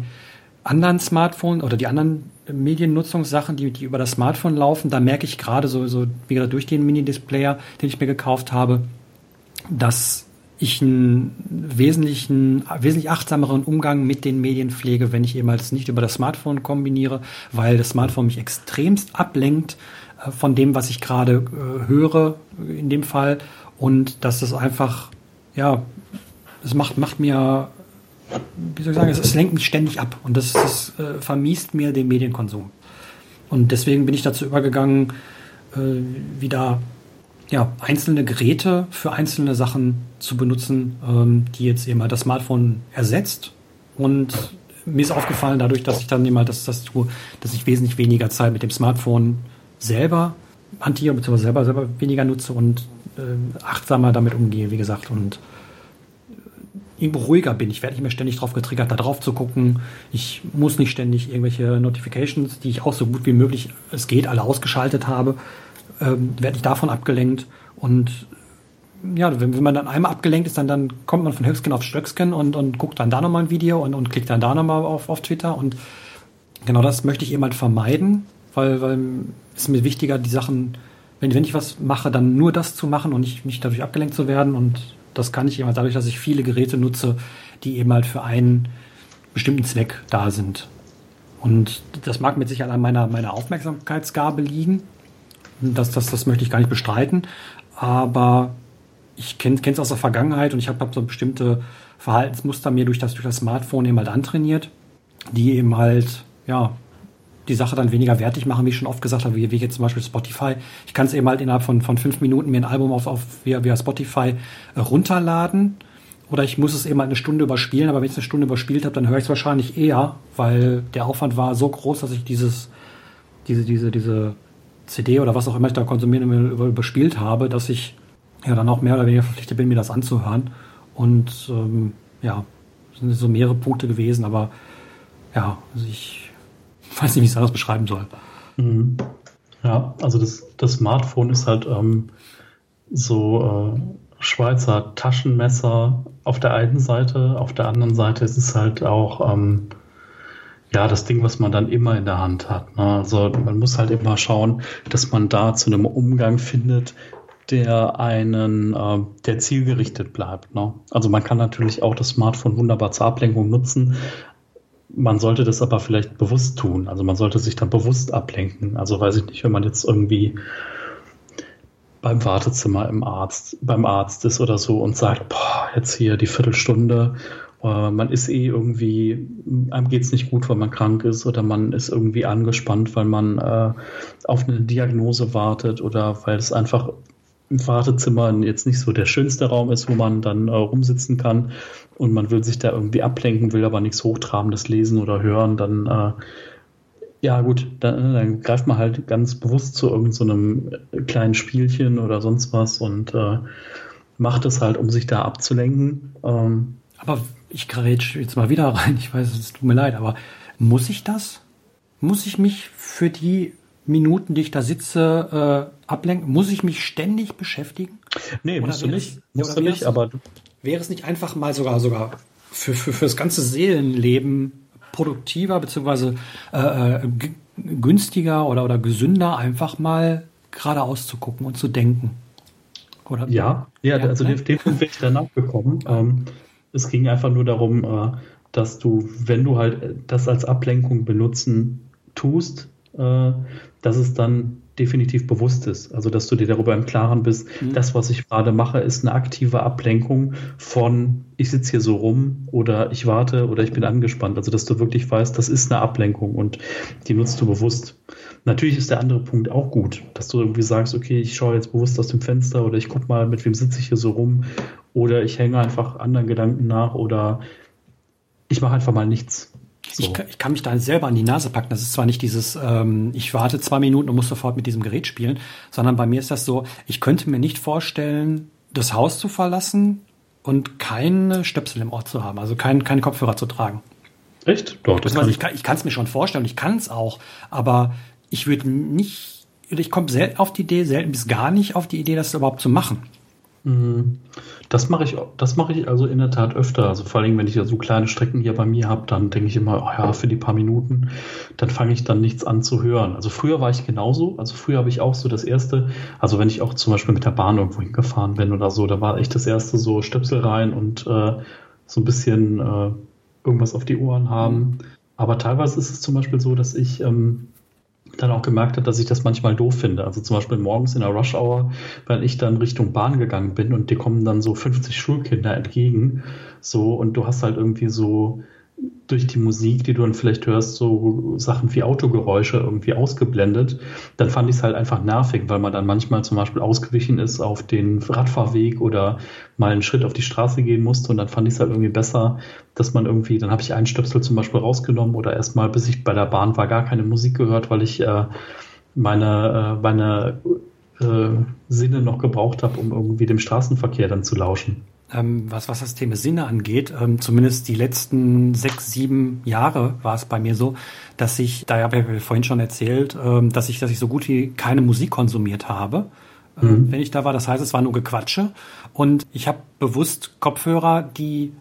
anderen Smartphones oder die anderen Mediennutzungssachen, die, die über das Smartphone laufen, da merke ich gerade so, so wie gesagt, durch den Mini-Displayer, den ich mir gekauft habe, dass ich einen wesentlichen, wesentlich achtsameren Umgang mit den Medien pflege, wenn ich eben nicht über das Smartphone kombiniere, weil das Smartphone mich extremst ablenkt äh, von dem, was ich gerade äh, höre in dem Fall und dass es einfach ja, es macht, macht mir, wie soll ich sagen, es, es lenkt mich ständig ab und das, das äh, vermiest mir den Medienkonsum. Und deswegen bin ich dazu übergegangen, äh, wieder ja, einzelne Geräte für einzelne Sachen zu benutzen, ähm, die jetzt eben halt das Smartphone ersetzt und mir ist aufgefallen, dadurch, dass ich dann immer das, das tue, dass ich wesentlich weniger Zeit mit dem Smartphone selber hantiere, beziehungsweise selber, selber weniger nutze und äh, achtsamer damit umgehe, wie gesagt. Und irgendwo ruhiger bin. Ich werde nicht mehr ständig drauf getriggert, da drauf zu gucken. Ich muss nicht ständig irgendwelche Notifications, die ich auch so gut wie möglich es geht, alle ausgeschaltet habe, ähm, werde ich davon abgelenkt. Und ja, wenn, wenn, man dann einmal abgelenkt ist, dann, dann kommt man von Höchsken auf Stöcksken und, und guckt dann da nochmal ein Video und, und klickt dann da nochmal auf, auf Twitter. Und genau das möchte ich eben halt vermeiden, weil, weil es mir wichtiger, die Sachen, wenn, wenn ich was mache, dann nur das zu machen und nicht, nicht dadurch abgelenkt zu werden. Und das kann ich eben dadurch, dass ich viele Geräte nutze, die eben halt für einen bestimmten Zweck da sind. Und das mag mit Sicherheit an meiner, meiner Aufmerksamkeitsgabe liegen. Das, das, das möchte ich gar nicht bestreiten. Aber ich kenne es aus der Vergangenheit und ich habe hab so bestimmte Verhaltensmuster mir durch das, durch das Smartphone eben halt antrainiert, die eben halt, ja, die Sache dann weniger wertig machen, wie ich schon oft gesagt habe, wie, wie jetzt zum Beispiel Spotify. Ich kann es eben halt innerhalb von, von fünf Minuten mir ein Album auf, auf via, via Spotify äh, runterladen. Oder ich muss es eben halt eine Stunde überspielen, aber wenn ich es eine Stunde überspielt habe, dann höre ich es wahrscheinlich eher, weil der Aufwand war so groß, dass ich dieses, diese, diese, diese CD oder was auch immer ich da konsumieren über, überspielt habe, dass ich ja dann auch mehr oder weniger verpflichtet bin, mir das anzuhören. Und ähm, ja, sind so mehrere Punkte gewesen, aber ja, also ich weiß nicht, wie ich es anders beschreiben soll. Mhm. Ja, also das, das Smartphone ist halt ähm, so äh, Schweizer Taschenmesser auf der einen Seite, auf der anderen Seite ist es halt auch ähm, ja das Ding, was man dann immer in der Hand hat. Ne? Also man muss halt immer schauen, dass man da zu einem Umgang findet, der einen, äh, der zielgerichtet bleibt. Ne? Also man kann natürlich auch das Smartphone wunderbar zur Ablenkung nutzen, man sollte das aber vielleicht bewusst tun. Also man sollte sich dann bewusst ablenken. Also weiß ich nicht, wenn man jetzt irgendwie beim Wartezimmer im Arzt, beim Arzt ist oder so und sagt, boah, jetzt hier die Viertelstunde, äh, man ist eh irgendwie, einem geht's nicht gut, weil man krank ist oder man ist irgendwie angespannt, weil man äh, auf eine Diagnose wartet oder weil es einfach im Wartezimmer jetzt nicht so der schönste Raum ist, wo man dann äh, rumsitzen kann und man will sich da irgendwie ablenken, will aber nichts Hochtrabendes lesen oder hören, dann äh, ja gut, dann, dann, greift man halt ganz bewusst zu irgendeinem so kleinen Spielchen oder sonst was und äh, macht es halt, um sich da abzulenken. Ähm, aber ich grätsch jetzt mal wieder rein, ich weiß, es tut mir leid, aber muss ich das? Muss ich mich für die Minuten, die ich da sitze, äh, ablenken? Muss ich mich ständig beschäftigen? Nee, musst du nicht. Musst du nicht, aber wäre es nicht einfach mal sogar sogar für, für, für das ganze Seelenleben produktiver bzw. Äh, äh günstiger oder, oder gesünder, einfach mal geradeaus zu gucken und zu denken? Oder? Ja, ja, ja also ne? dem, dem Punkt wäre ich danach gekommen. Ähm, es ging einfach nur darum, äh, dass du, wenn du halt das als Ablenkung benutzen tust, äh, dass es dann definitiv bewusst ist. Also, dass du dir darüber im Klaren bist, mhm. das, was ich gerade mache, ist eine aktive Ablenkung von, ich sitze hier so rum oder ich warte oder ich bin angespannt. Also, dass du wirklich weißt, das ist eine Ablenkung und die nutzt du bewusst. Natürlich ist der andere Punkt auch gut, dass du irgendwie sagst, okay, ich schaue jetzt bewusst aus dem Fenster oder ich gucke mal, mit wem sitze ich hier so rum oder ich hänge einfach anderen Gedanken nach oder ich mache einfach mal nichts. So. Ich, ich, kann mich da selber an die Nase packen. Das ist zwar nicht dieses, ähm, ich warte zwei Minuten und muss sofort mit diesem Gerät spielen, sondern bei mir ist das so, ich könnte mir nicht vorstellen, das Haus zu verlassen und keine Stöpsel im Ort zu haben, also kein, keine Kopfhörer zu tragen. Echt? Doch, das kann ich, ich kann es mir schon vorstellen, ich kann es auch, aber ich würde nicht, ich komme selten auf die Idee, selten bis gar nicht auf die Idee, das überhaupt zu machen. Mhm. Das mache ich, das mache ich also in der Tat öfter. Also vor allem, wenn ich ja so kleine Strecken hier bei mir habe, dann denke ich immer, oh ja, für die paar Minuten, dann fange ich dann nichts an zu hören. Also früher war ich genauso. Also früher habe ich auch so das erste, also wenn ich auch zum Beispiel mit der Bahn irgendwo hingefahren bin oder so, da war echt das erste so Stöpsel rein und äh, so ein bisschen äh, irgendwas auf die Ohren haben. Aber teilweise ist es zum Beispiel so, dass ich ähm, dann auch gemerkt hat, dass ich das manchmal doof finde. Also zum Beispiel morgens in der Rush Hour, wenn ich dann Richtung Bahn gegangen bin und dir kommen dann so 50 Schulkinder entgegen, so und du hast halt irgendwie so durch die Musik, die du dann vielleicht hörst, so Sachen wie Autogeräusche irgendwie ausgeblendet, dann fand ich es halt einfach nervig, weil man dann manchmal zum Beispiel ausgewichen ist auf den Radfahrweg oder mal einen Schritt auf die Straße gehen musste und dann fand ich es halt irgendwie besser, dass man irgendwie, dann habe ich einen Stöpsel zum Beispiel rausgenommen oder erstmal, bis ich bei der Bahn war, gar keine Musik gehört, weil ich äh, meine, äh, meine äh, Sinne noch gebraucht habe, um irgendwie dem Straßenverkehr dann zu lauschen ähm, was, Thema Sinne angeht, ähm, zumindest die letzten sechs, sieben Jahre war es bei mir so, dass ich, da habe ich vorhin schon erzählt, ähm, dass ich, dass ich so gut wie keine Musik konsumiert habe. Ähm, mhm. Wenn ich da war, das heißt, es war nur Gequatsche. Und ich habe bewusst Kopfhörer, die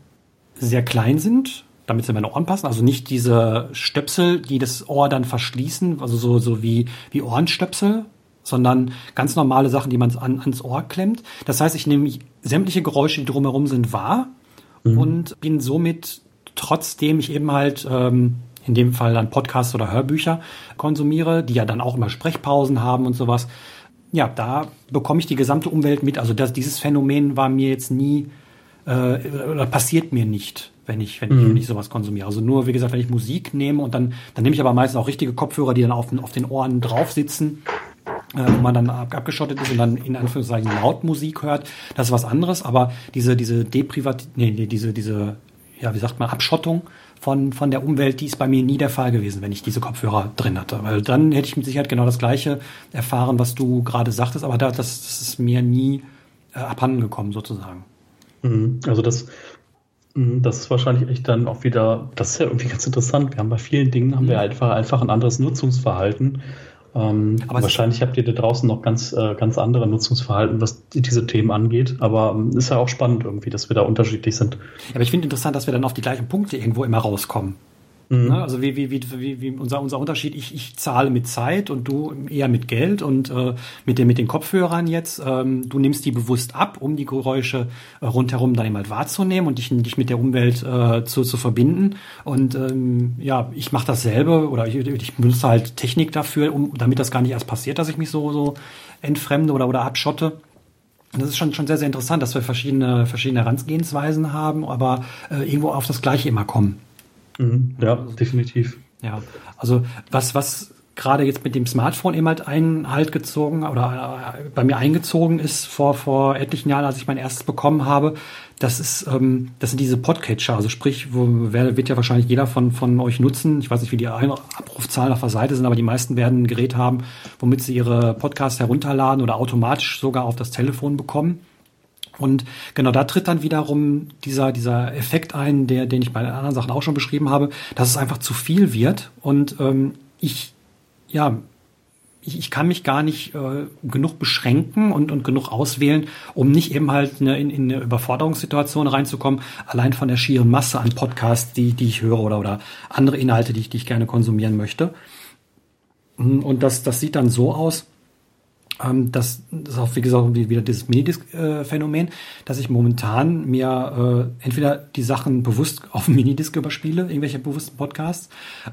sehr klein sind, damit sie in meine Ohren passen. Also nicht diese Stöpsel, die das Ohr dann verschließen, also so, so wie, wie Ohrenstöpsel, sondern ganz normale Sachen, die man an, ans Ohr klemmt. Das heißt, ich nehme sämtliche Geräusche, die drumherum sind, wahr mhm. und bin somit, trotzdem ich eben halt ähm, in dem Fall dann Podcasts oder Hörbücher konsumiere, die ja dann auch immer Sprechpausen haben und sowas. Ja, da bekomme ich die gesamte Umwelt mit. Also das, dieses Phänomen war mir jetzt nie äh, oder passiert mir nicht, wenn ich, wenn, mhm. ich, wenn ich sowas konsumiere. Also nur, wie gesagt, wenn ich Musik nehme und dann, dann nehme ich aber meistens auch richtige Kopfhörer, die dann auf, auf den Ohren drauf sitzen wo man dann ab, abgeschottet ist und dann in Anführungszeichen laut Musik hört, das ist was anderes, aber diese, diese Deprivat, nee, nee, diese, diese, ja, wie sagt man, Abschottung von, von der Umwelt, die ist bei mir nie der Fall gewesen, wenn ich diese Kopfhörer drin hatte. Weil dann hätte ich mit Sicherheit genau das Gleiche erfahren, was du gerade sagtest, aber da, das, das ist mir nie äh, abhanden gekommen, sozusagen. Mhm. Also das, mhm, das ist wahrscheinlich echt dann auch wieder, das ist ja irgendwie ganz interessant. Wir haben bei vielen Dingen haben wir mhm. einfach, einfach ein anderes Nutzungsverhalten. Ähm, wahrscheinlich habt ihr da draußen noch ganz, äh, ganz andere Nutzungsverhalten, was diese Themen angeht. Aber ähm, ist ja auch spannend irgendwie, dass wir da unterschiedlich sind. Ja, aber ich finde interessant, dass wir dann auf die gleichen Punkte irgendwo immer rauskommen. Mhm. Ne? Also wie, wie, wie, wie, wie unser, unser Unterschied, ich, ich zahle mit Zeit und du eher mit Geld und äh, mit, den, mit den Kopfhörern jetzt, ähm, du nimmst die bewusst ab, um die Geräusche äh, rundherum dann eben halt wahrzunehmen und dich, dich mit der Umwelt äh, zu, zu verbinden. Und ähm, ja, ich mache dasselbe oder ich, ich benutze halt Technik dafür, um, damit das gar nicht erst passiert, dass ich mich so, so entfremde oder, oder abschotte. Das ist schon, schon sehr, sehr interessant, dass wir verschiedene, verschiedene Herangehensweisen haben, aber äh, irgendwo auf das Gleiche immer kommen. Mhm, ja, definitiv. Ja, also was, was gerade jetzt mit dem Smartphone eben halt Einhalt gezogen oder äh, bei mir eingezogen ist vor, vor etlichen Jahren, als ich mein erstes bekommen habe, das ist, ähm, das sind diese Podcatcher. Also sprich, wo, wer, wird ja wahrscheinlich jeder von, von euch nutzen. Ich weiß nicht, wie die Abrufzahlen auf der Seite sind, aber die meisten werden ein Gerät haben, womit sie ihre Podcasts herunterladen oder automatisch sogar auf das Telefon bekommen. Und genau da tritt dann wiederum dieser, dieser Effekt ein, der, den ich bei anderen Sachen auch schon beschrieben habe, dass es einfach zu viel wird und ähm, ich, ja, ich, ich kann mich gar nicht äh, genug beschränken und, und genug auswählen, um nicht eben halt eine, in, in eine Überforderungssituation reinzukommen, allein von der schieren Masse an Podcasts, die, die ich höre oder, oder andere Inhalte, die ich, die ich gerne konsumieren möchte. Und das, das sieht dann so aus, ähm, das, das ist auch, wie gesagt, wieder dieses Minidisc-Phänomen, dass ich momentan mir äh, entweder die Sachen bewusst auf dem Minidisc überspiele, irgendwelche bewussten Podcasts,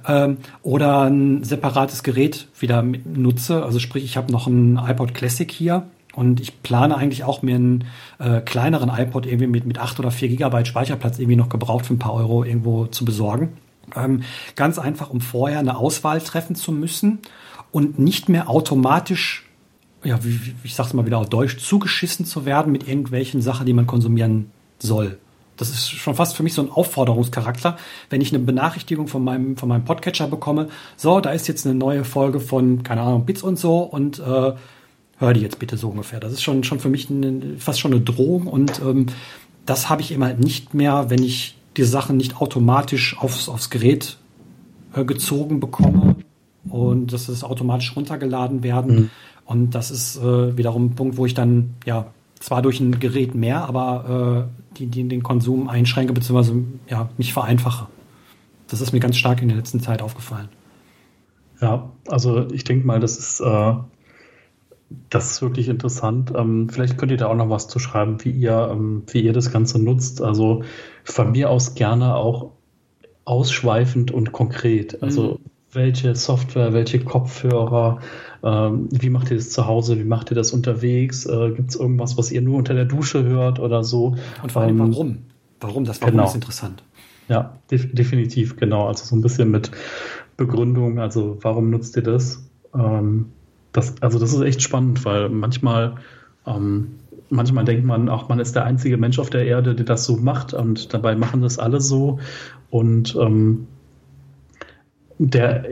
ähm, oder ein separates Gerät wieder nutze. Also sprich, ich habe noch ein iPod Classic hier und ich plane eigentlich auch mir einen äh, kleineren iPod irgendwie mit, mit 8 oder 4 Gigabyte Speicherplatz irgendwie noch gebraucht für ein paar Euro irgendwo zu besorgen. Ähm, ganz einfach, um vorher eine Auswahl treffen zu müssen und nicht mehr automatisch ja, wie, ich sag's mal wieder auf Deutsch, zugeschissen zu werden mit irgendwelchen Sachen, die man konsumieren soll. Das ist schon fast für mich so ein Aufforderungscharakter, wenn ich eine Benachrichtigung von meinem, von meinem Podcatcher bekomme, so, da ist jetzt eine neue Folge von, keine Ahnung, Bits und so und äh, hör die jetzt bitte so ungefähr. Das ist schon, schon für mich eine, fast schon eine Drohung und ähm, das habe ich immer nicht mehr, wenn ich die Sachen nicht automatisch aufs, aufs Gerät äh, gezogen bekomme und dass es automatisch runtergeladen werden. Mhm. Und das ist äh, wiederum ein Punkt, wo ich dann ja zwar durch ein Gerät mehr, aber äh, die, die den Konsum einschränke beziehungsweise ja mich vereinfache. Das ist mir ganz stark in der letzten Zeit aufgefallen. Ja, also ich denke mal, das ist äh, das ist wirklich interessant. Ähm, vielleicht könnt ihr da auch noch was zu schreiben, wie ihr ähm, wie ihr das Ganze nutzt. Also von mir aus gerne auch ausschweifend und konkret. Also mhm welche Software, welche Kopfhörer, ähm, wie macht ihr das zu Hause, wie macht ihr das unterwegs, äh, gibt es irgendwas, was ihr nur unter der Dusche hört oder so. Und vor allem ähm, warum? Warum? Das warum genau. ist interessant. Ja, def definitiv, genau. Also so ein bisschen mit Begründung, also warum nutzt ihr das? Ähm, das also das ist echt spannend, weil manchmal, ähm, manchmal denkt man auch, man ist der einzige Mensch auf der Erde, der das so macht und dabei machen das alle so. Und ähm, der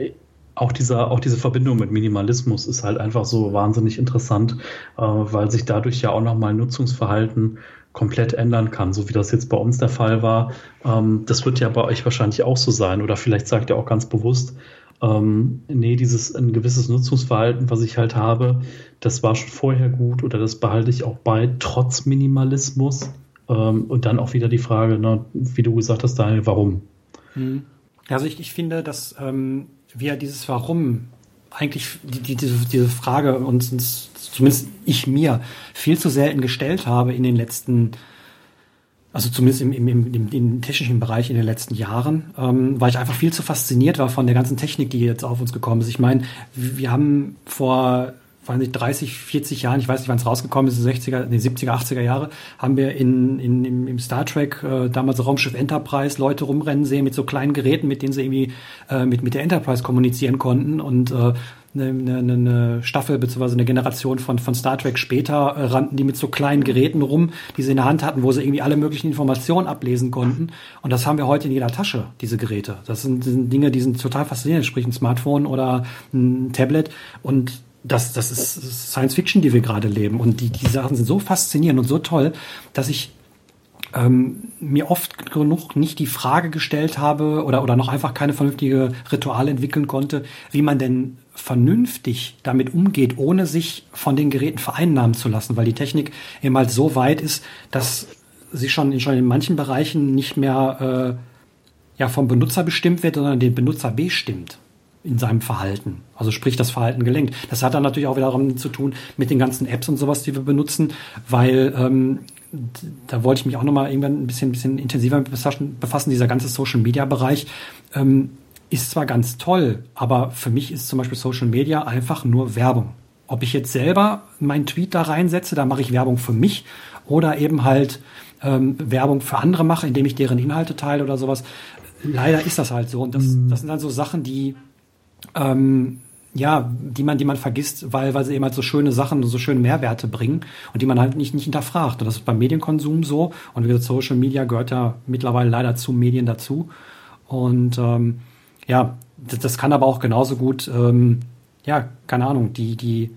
auch, dieser, auch diese Verbindung mit Minimalismus ist halt einfach so wahnsinnig interessant, äh, weil sich dadurch ja auch nochmal Nutzungsverhalten komplett ändern kann, so wie das jetzt bei uns der Fall war. Ähm, das wird ja bei euch wahrscheinlich auch so sein oder vielleicht sagt ihr auch ganz bewusst, ähm, nee, dieses ein gewisses Nutzungsverhalten, was ich halt habe, das war schon vorher gut oder das behalte ich auch bei, trotz Minimalismus. Ähm, und dann auch wieder die Frage, ne, wie du gesagt hast, Daniel, warum? Hm. Also ich, ich finde, dass ähm, wir dieses Warum eigentlich die, die, diese, diese Frage uns, uns, zumindest ich mir, viel zu selten gestellt habe in den letzten, also zumindest im, im, im, im technischen Bereich in den letzten Jahren, ähm, weil ich einfach viel zu fasziniert war von der ganzen Technik, die jetzt auf uns gekommen ist. Ich meine, wir haben vor weiß nicht, 30, 40 Jahren, ich weiß nicht, wann es rausgekommen ist, 60er, nee, 70er, 80er Jahre, haben wir in, in, im, Star Trek, äh, damals Raumschiff Enterprise, Leute rumrennen sehen mit so kleinen Geräten, mit denen sie irgendwie äh, mit, mit der Enterprise kommunizieren konnten und äh, eine, eine, eine Staffel bzw. eine Generation von, von Star Trek später äh, rannten die mit so kleinen Geräten rum, die sie in der Hand hatten, wo sie irgendwie alle möglichen Informationen ablesen konnten. Und das haben wir heute in jeder Tasche, diese Geräte. Das sind, sind Dinge, die sind total faszinierend, sprich ein Smartphone oder ein Tablet. Und das, das ist Science Fiction, die wir gerade leben. Und die, die Sachen sind so faszinierend und so toll, dass ich ähm, mir oft genug nicht die Frage gestellt habe oder, oder noch einfach keine vernünftige Rituale entwickeln konnte, wie man denn vernünftig damit umgeht, ohne sich von den Geräten vereinnahmen zu lassen, weil die Technik eben halt so weit ist, dass sie schon, schon in manchen Bereichen nicht mehr äh, ja, vom Benutzer bestimmt wird, sondern den Benutzer bestimmt in seinem Verhalten. Also sprich das Verhalten gelenkt. Das hat dann natürlich auch wiederum zu tun mit den ganzen Apps und sowas, die wir benutzen, weil ähm, da wollte ich mich auch nochmal irgendwann ein bisschen, ein bisschen intensiver befassen. Dieser ganze Social Media Bereich ähm, ist zwar ganz toll, aber für mich ist zum Beispiel Social Media einfach nur Werbung. Ob ich jetzt selber meinen Tweet da reinsetze, da mache ich Werbung für mich oder eben halt ähm, Werbung für andere mache, indem ich deren Inhalte teile oder sowas. Leider ist das halt so. Und das, mhm. das sind dann so Sachen, die ähm, ja, die man, die man vergisst, weil, weil sie eben halt so schöne Sachen, so schöne Mehrwerte bringen und die man halt nicht, nicht hinterfragt. Und das ist beim Medienkonsum so. Und wie gesagt, Social Media gehört ja mittlerweile leider zu Medien dazu. Und ähm, ja, das, das kann aber auch genauso gut, ähm, ja, keine Ahnung, die, die,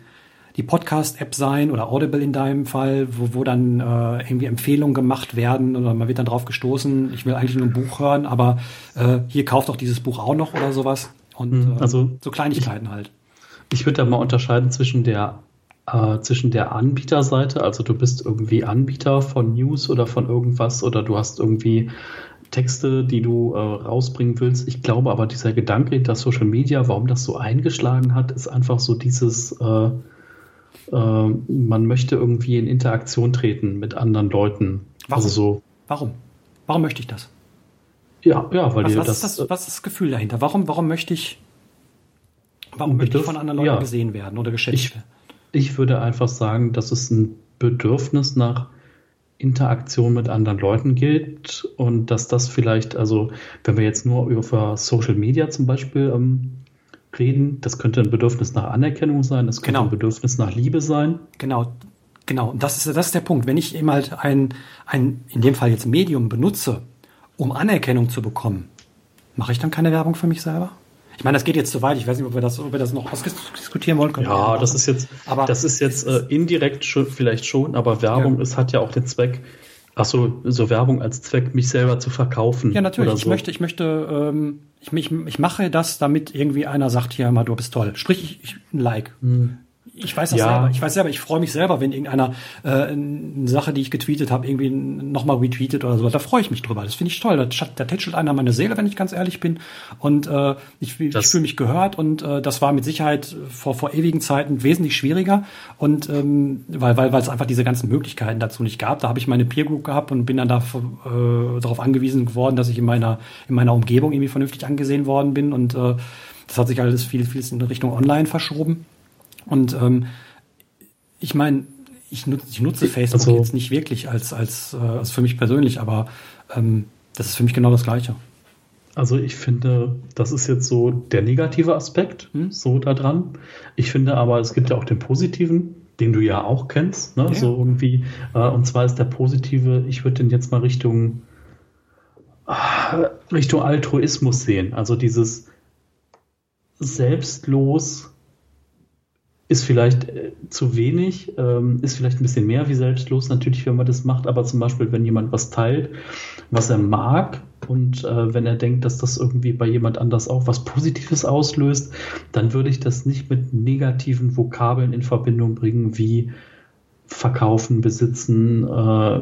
die Podcast-App sein oder Audible in deinem Fall, wo, wo dann äh, irgendwie Empfehlungen gemacht werden oder man wird dann drauf gestoßen, ich will eigentlich nur ein Buch hören, aber äh, hier kauft doch dieses Buch auch noch oder sowas. Und mhm, also, äh, so Kleinigkeiten ich, halt. Ich würde da mal unterscheiden zwischen der äh, zwischen der Anbieterseite, also du bist irgendwie Anbieter von News oder von irgendwas oder du hast irgendwie Texte, die du äh, rausbringen willst. Ich glaube aber, dieser Gedanke hinter Social Media, warum das so eingeschlagen hat, ist einfach so dieses, äh, äh, man möchte irgendwie in Interaktion treten mit anderen Leuten. Warum? Also so. Warum? Warum möchte ich das? Ja, ja, weil was, was das, ist das, was ist das Gefühl dahinter? Warum, warum möchte ich, warum möchte ich von anderen Leuten ja, gesehen werden oder geschätzt werden? Ich, ich würde einfach sagen, dass es ein Bedürfnis nach Interaktion mit anderen Leuten gilt und dass das vielleicht, also wenn wir jetzt nur über Social Media zum Beispiel ähm, reden, das könnte ein Bedürfnis nach Anerkennung sein, das könnte genau. ein Bedürfnis nach Liebe sein. Genau, genau. Und das ist, das ist der Punkt. Wenn ich eben halt ein, ein, in dem Fall jetzt Medium benutze, um Anerkennung zu bekommen, mache ich dann keine Werbung für mich selber? Ich meine, das geht jetzt zu weit. Ich weiß nicht, ob wir das, ob wir das noch ausdiskutieren wollen. Können ja, das ist jetzt, aber das ist jetzt äh, indirekt schon, vielleicht schon, aber Werbung ja. ist, hat ja auch den Zweck, ach so, so Werbung als Zweck, mich selber zu verkaufen. Ja, natürlich. Ich möchte, ich möchte, ähm, ich, ich, ich mache das, damit irgendwie einer sagt, hier mal, du bist toll. Sprich, ich, ich ein Like. Hm. Ich weiß das ja. selber. Ich weiß selber, ich freue mich selber, wenn irgendeiner äh, eine Sache, die ich getweetet habe, irgendwie nochmal retweetet oder so. Da freue ich mich drüber. Das finde ich toll. Da, da tätschelt einer meine Seele, wenn ich ganz ehrlich bin. Und äh, ich, ich fühle mich gehört und äh, das war mit Sicherheit vor, vor ewigen Zeiten wesentlich schwieriger. Und ähm, weil, weil, weil es einfach diese ganzen Möglichkeiten dazu nicht gab. Da habe ich meine Peer Group gehabt und bin dann da, äh, darauf angewiesen geworden, dass ich in meiner, in meiner Umgebung irgendwie vernünftig angesehen worden bin. Und äh, das hat sich alles viel, viel in Richtung Online verschoben. Und ähm, ich meine, ich nutze, ich nutze Facebook also, jetzt nicht wirklich als, als, äh, als für mich persönlich, aber ähm, Das ist für mich genau das Gleiche. Also ich finde, das ist jetzt so der negative Aspekt, hm? so daran. Ich finde aber, es gibt ja auch den positiven, den du ja auch kennst, ne? Ja. so irgendwie. Äh, und zwar ist der positive, ich würde den jetzt mal Richtung Richtung Altruismus sehen. Also dieses selbstlos ist vielleicht äh, zu wenig, ähm, ist vielleicht ein bisschen mehr wie selbstlos natürlich, wenn man das macht, aber zum Beispiel, wenn jemand was teilt, was er mag und äh, wenn er denkt, dass das irgendwie bei jemand anders auch was Positives auslöst, dann würde ich das nicht mit negativen Vokabeln in Verbindung bringen wie verkaufen, besitzen, äh,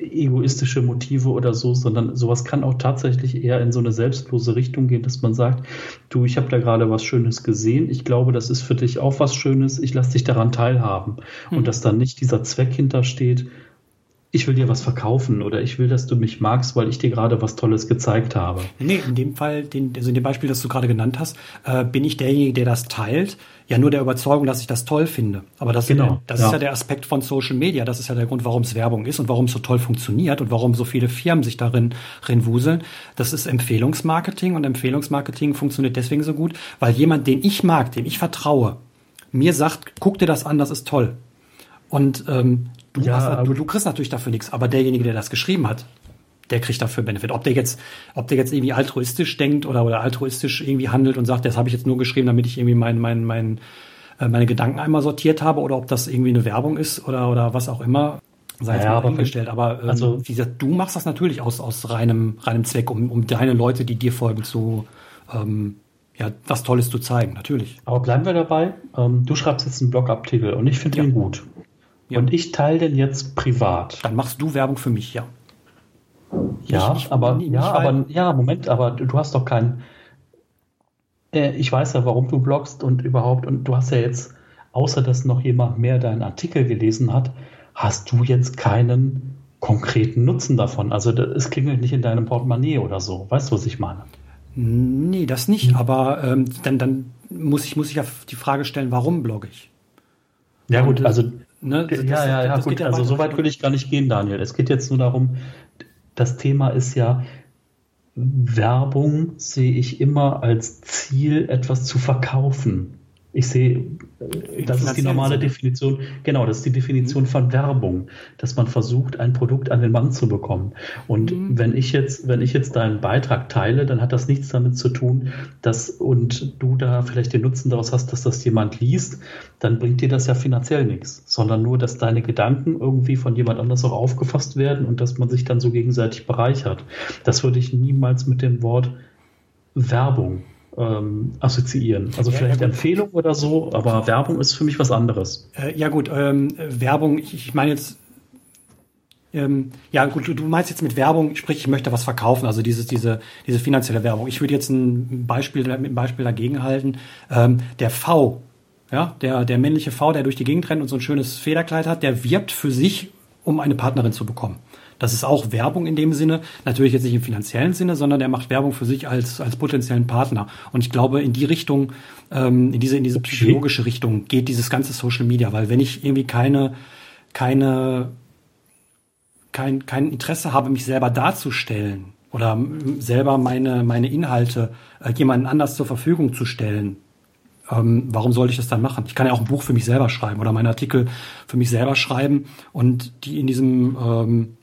egoistische Motive oder so, sondern sowas kann auch tatsächlich eher in so eine selbstlose Richtung gehen, dass man sagt, du, ich habe da gerade was Schönes gesehen, ich glaube, das ist für dich auch was Schönes, ich lasse dich daran teilhaben. Mhm. Und dass dann nicht dieser Zweck hintersteht, ich will dir was verkaufen oder ich will, dass du mich magst, weil ich dir gerade was Tolles gezeigt habe. Nee, in dem Fall, den, also in dem Beispiel, das du gerade genannt hast, äh, bin ich derjenige, der das teilt, ja nur der Überzeugung, dass ich das toll finde. Aber das, genau, das ja. ist ja der Aspekt von Social Media. Das ist ja der Grund, warum es Werbung ist und warum es so toll funktioniert und warum so viele Firmen sich darin wuseln. Das ist Empfehlungsmarketing und Empfehlungsmarketing funktioniert deswegen so gut, weil jemand, den ich mag, dem ich vertraue, mir sagt, guck dir das an, das ist toll. Und ähm, Du, ja, hast, du, du kriegst natürlich dafür nichts, aber derjenige, der das geschrieben hat, der kriegt dafür Benefit. Ob der jetzt, ob der jetzt irgendwie altruistisch denkt oder, oder altruistisch irgendwie handelt und sagt, das habe ich jetzt nur geschrieben, damit ich irgendwie mein, mein, mein, äh, meine Gedanken einmal sortiert habe oder ob das irgendwie eine Werbung ist oder, oder was auch immer, sei ja, eingestellt. Aber ähm, also, wie gesagt, du machst das natürlich aus, aus reinem, reinem Zweck, um, um deine Leute, die dir folgen, zu ähm, ja, was Tolles zu zeigen, natürlich. Aber bleiben wir dabei. Ähm, du schreibst jetzt einen Blogartikel und ich finde ja. ihn gut. Ja. Und ich teile den jetzt privat. Dann machst du Werbung für mich, ja. Ja, ich, ich, aber, nicht, ja, aber, ja, Moment, aber du, hast doch keinen. Äh, ich weiß ja, warum du bloggst und überhaupt, und du hast ja jetzt, außer dass noch jemand mehr deinen Artikel gelesen hat, hast du jetzt keinen konkreten Nutzen davon. Also es klingelt nicht in deinem Portemonnaie oder so. Weißt du, was ich meine? Nee, das nicht. Aber ähm, dann, dann muss ich, muss ich auf die Frage stellen, warum blogge ich? Ja, gut, also Ne? Das, ja, ja, ja, gut. Also so weit würde ich gar nicht gehen, Daniel. Es geht jetzt nur darum, das Thema ist ja, Werbung sehe ich immer als Ziel, etwas zu verkaufen. Ich sehe, äh, das ist die normale Definition, genau, das ist die Definition von Werbung, dass man versucht, ein Produkt an den Mann zu bekommen. Und mhm. wenn ich jetzt, wenn ich jetzt deinen Beitrag teile, dann hat das nichts damit zu tun, dass und du da vielleicht den Nutzen daraus hast, dass das jemand liest, dann bringt dir das ja finanziell nichts, sondern nur, dass deine Gedanken irgendwie von jemand anders auch aufgefasst werden und dass man sich dann so gegenseitig bereichert. Das würde ich niemals mit dem Wort Werbung ähm, assoziieren. Also ja, vielleicht ja, Empfehlung oder so, aber Werbung ist für mich was anderes. Äh, ja gut, ähm, Werbung, ich, ich meine jetzt, ähm, ja gut, du, du, meinst jetzt mit Werbung, sprich, ich möchte was verkaufen, also dieses, diese, diese finanzielle Werbung. Ich würde jetzt ein Beispiel, ein Beispiel dagegen halten. Ähm, der V, ja, der, der männliche V, der durch die Gegend rennt und so ein schönes Federkleid hat, der wirbt für sich, um eine Partnerin zu bekommen. Das ist auch Werbung in dem Sinne, natürlich jetzt nicht im finanziellen Sinne, sondern er macht Werbung für sich als, als potenziellen Partner. Und ich glaube, in die Richtung, ähm, in diese, in diese psychologische Richtung geht dieses ganze Social Media, weil wenn ich irgendwie keine, keine, kein, kein Interesse habe, mich selber darzustellen oder selber meine, meine Inhalte äh, jemanden anders zur Verfügung zu stellen, ähm, warum sollte ich das dann machen? Ich kann ja auch ein Buch für mich selber schreiben oder meinen Artikel für mich selber schreiben und die in diesem ähm,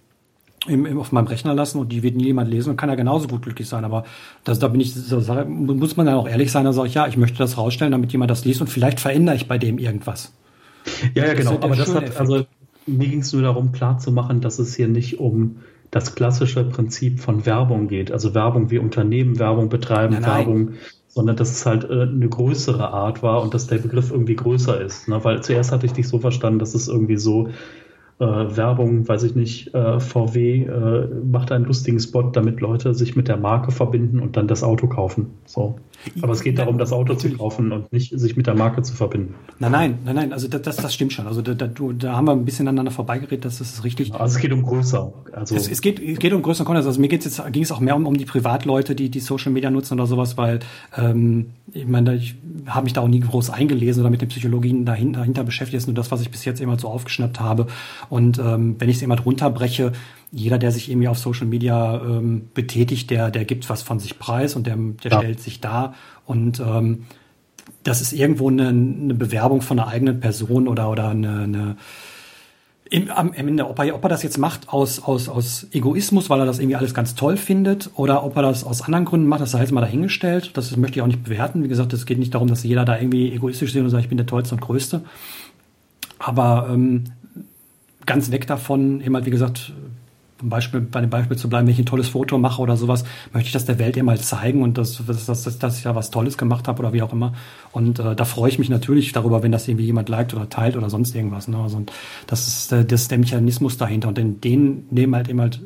im, im, auf meinem Rechner lassen und die wird nie jemand lesen und kann ja genauso gut glücklich sein. Aber das, da bin ich, so, muss man dann auch ehrlich sein, dann sage ich, ja, ich möchte das rausstellen, damit jemand das liest und vielleicht verändere ich bei dem irgendwas. Ja, ja, genau. Aber das hat, Effekt. also mir ging es nur darum, klar zu machen, dass es hier nicht um das klassische Prinzip von Werbung geht. Also Werbung wie Unternehmen Werbung betreiben, nein, nein. Werbung, sondern dass es halt äh, eine größere Art war und dass der Begriff irgendwie größer ist. Ne? Weil zuerst hatte ich dich so verstanden, dass es irgendwie so äh, Werbung, weiß ich nicht, äh, VW äh, macht einen lustigen Spot, damit Leute sich mit der Marke verbinden und dann das Auto kaufen. So. Aber es geht darum, das Auto Natürlich. zu kaufen und nicht sich mit der Marke zu verbinden. Nein, nein, nein, nein, also das, das, das stimmt schon. Also da, da, da haben wir ein bisschen aneinander vorbeigeredet, das ist richtig. Also es geht um größer. Also es, es, geht, es geht um größeren Content. Also mir geht's jetzt, ging es auch mehr um, um die Privatleute, die die Social Media nutzen oder sowas, weil ähm, ich meine, ich habe mich da auch nie groß eingelesen oder mit den Psychologien dahinter, dahinter beschäftigt. Das ist nur das, was ich bis jetzt immer so aufgeschnappt habe. Und ähm, wenn ich es immer runterbreche, jeder, der sich irgendwie auf Social Media ähm, betätigt, der, der gibt was von sich preis und der, der ja. stellt sich da. Und ähm, das ist irgendwo eine, eine Bewerbung von einer eigenen Person oder, oder eine, eine im, am Ende, ob er, ob er das jetzt macht aus, aus, aus Egoismus, weil er das irgendwie alles ganz toll findet, oder ob er das aus anderen Gründen macht, das sei jetzt mal dahingestellt. Das möchte ich auch nicht bewerten. Wie gesagt, es geht nicht darum, dass jeder da irgendwie egoistisch ist und sagt, ich bin der Tollste und Größte. Aber ähm, ganz weg davon, eben halt, wie gesagt, zum Beispiel bei dem Beispiel zu bleiben, wenn ich ein tolles Foto mache oder sowas, möchte ich das der Welt eben mal zeigen und dass, dass, dass, dass ich ja was Tolles gemacht habe oder wie auch immer. Und äh, da freue ich mich natürlich darüber, wenn das irgendwie jemand liked oder teilt oder sonst irgendwas. Ne? Also, und das ist, äh, das ist der Mechanismus dahinter. Und in den nehmen halt eben halt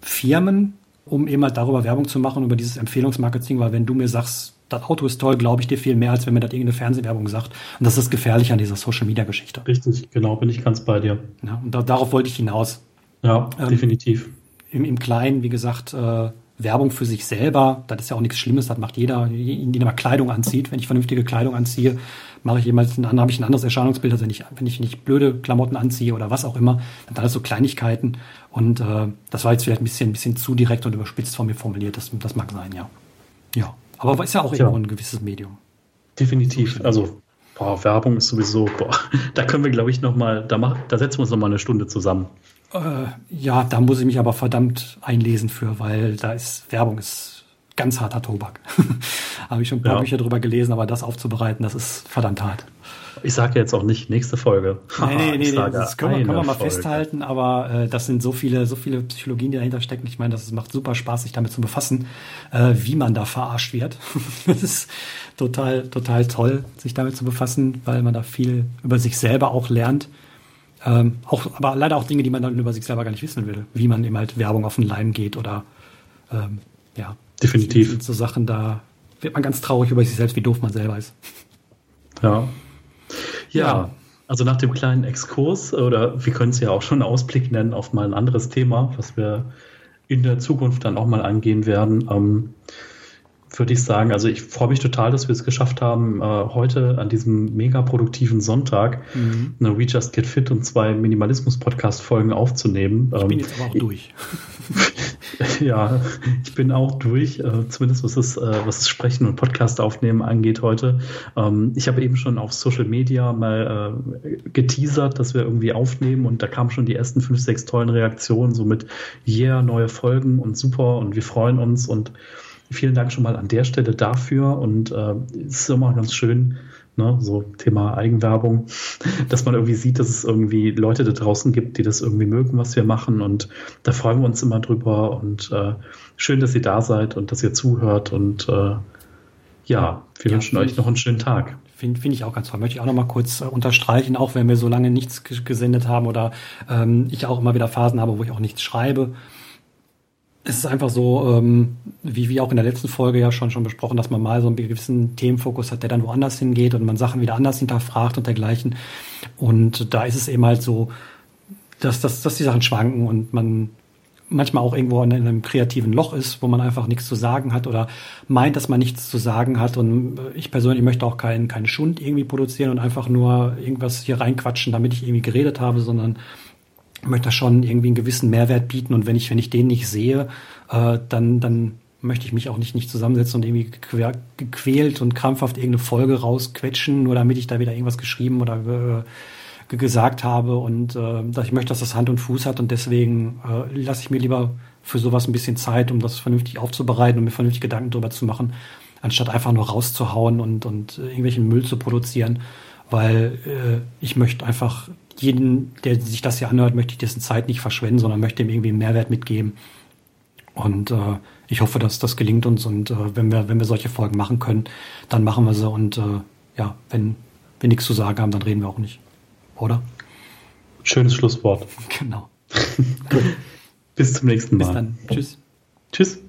Firmen, um eben halt darüber Werbung zu machen, über dieses Empfehlungsmarketing, weil wenn du mir sagst, das Auto ist toll, glaube ich dir viel mehr, als wenn mir das irgendeine Fernsehwerbung sagt. Und das ist gefährlich an dieser Social-Media-Geschichte. Richtig, genau, bin ich ganz bei dir. Ja, und da, darauf wollte ich hinaus. Ja, ähm, definitiv. Im, Im Kleinen, wie gesagt, äh, Werbung für sich selber, das ist ja auch nichts Schlimmes, das macht jeder, indem er Kleidung anzieht. Wenn ich vernünftige Kleidung anziehe, mache ich jemals ein, habe ich ein anderes Erscheinungsbild, als wenn ich, wenn ich nicht blöde Klamotten anziehe oder was auch immer. Dann alles so Kleinigkeiten. Und äh, das war jetzt vielleicht ein bisschen, ein bisschen zu direkt und überspitzt von mir formuliert. Das, das mag sein, ja. Ja. Aber ist ja auch ja. irgendwo ein gewisses Medium. Definitiv. Also boah, Werbung ist sowieso, boah, da können wir, glaube ich, nochmal, da, da setzen wir uns nochmal eine Stunde zusammen. Äh, ja, da muss ich mich aber verdammt einlesen für, weil da ist Werbung ist ganz harter Tobak. Habe ich schon ein paar ja. Bücher drüber gelesen, aber das aufzubereiten, das ist verdammt hart. Ich sage jetzt auch nicht nächste Folge. nee, nee, nee, nee das können wir, können wir mal Folge. festhalten, aber äh, das sind so viele, so viele Psychologien, die dahinter stecken. Ich meine, das macht super Spaß, sich damit zu befassen, äh, wie man da verarscht wird. das ist total, total toll, sich damit zu befassen, weil man da viel über sich selber auch lernt. Ähm, auch, aber leider auch Dinge, die man dann über sich selber gar nicht wissen will, wie man eben halt Werbung auf den Leim geht oder ähm, ja. Definitiv. Sind so Sachen, da wird man ganz traurig über sich selbst, wie doof man selber ist. Ja. Ja, ja. also nach dem kleinen Exkurs, oder wir können es ja auch schon Ausblick nennen auf mal ein anderes Thema, was wir in der Zukunft dann auch mal angehen werden. Ähm, würde ich sagen. Also ich freue mich total, dass wir es geschafft haben, äh, heute an diesem mega produktiven Sonntag mhm. eine We Just Get Fit und zwei Minimalismus-Podcast-Folgen aufzunehmen. Ich bin ähm, jetzt aber auch durch. ja, ich bin auch durch, äh, zumindest was das, äh, was das Sprechen und Podcast aufnehmen angeht heute. Ähm, ich habe eben schon auf Social Media mal äh, geteasert, dass wir irgendwie aufnehmen und da kamen schon die ersten fünf, sechs tollen Reaktionen, so mit yeah, neue Folgen und super und wir freuen uns und Vielen Dank schon mal an der Stelle dafür. Und äh, es ist immer ganz schön, ne, so Thema Eigenwerbung, dass man irgendwie sieht, dass es irgendwie Leute da draußen gibt, die das irgendwie mögen, was wir machen. Und da freuen wir uns immer drüber. Und äh, schön, dass ihr da seid und dass ihr zuhört. Und äh, ja, wir ja, wünschen euch noch einen schönen Tag. Finde find ich auch ganz toll. Möchte ich auch noch mal kurz äh, unterstreichen, auch wenn wir so lange nichts gesendet haben oder ähm, ich auch immer wieder Phasen habe, wo ich auch nichts schreibe es ist einfach so, ähm, wie wir auch in der letzten Folge ja schon, schon besprochen, dass man mal so einen gewissen Themenfokus hat, der dann woanders hingeht und man Sachen wieder anders hinterfragt und dergleichen. Und da ist es eben halt so, dass, dass, dass die Sachen schwanken und man manchmal auch irgendwo in einem kreativen Loch ist, wo man einfach nichts zu sagen hat oder meint, dass man nichts zu sagen hat. Und ich persönlich möchte auch keinen keinen Schund irgendwie produzieren und einfach nur irgendwas hier reinquatschen, damit ich irgendwie geredet habe, sondern möchte schon irgendwie einen gewissen Mehrwert bieten und wenn ich, wenn ich den nicht sehe, äh, dann, dann möchte ich mich auch nicht, nicht zusammensetzen und irgendwie gequält und krampfhaft irgendeine Folge rausquetschen, nur damit ich da wieder irgendwas geschrieben oder äh, gesagt habe. Und äh, ich möchte, dass das Hand und Fuß hat und deswegen äh, lasse ich mir lieber für sowas ein bisschen Zeit, um das vernünftig aufzubereiten und mir vernünftig Gedanken darüber zu machen, anstatt einfach nur rauszuhauen und, und äh, irgendwelchen Müll zu produzieren, weil äh, ich möchte einfach jeden, der sich das hier anhört, möchte ich dessen Zeit nicht verschwenden, sondern möchte ihm irgendwie einen Mehrwert mitgeben. Und äh, ich hoffe, dass das gelingt uns und äh, wenn wir, wenn wir solche Folgen machen können, dann machen wir sie und äh, ja, wenn wir nichts zu sagen haben, dann reden wir auch nicht. Oder? Schönes Schlusswort. Genau. Bis zum nächsten Mal. Bis dann. Tschüss. Tschüss.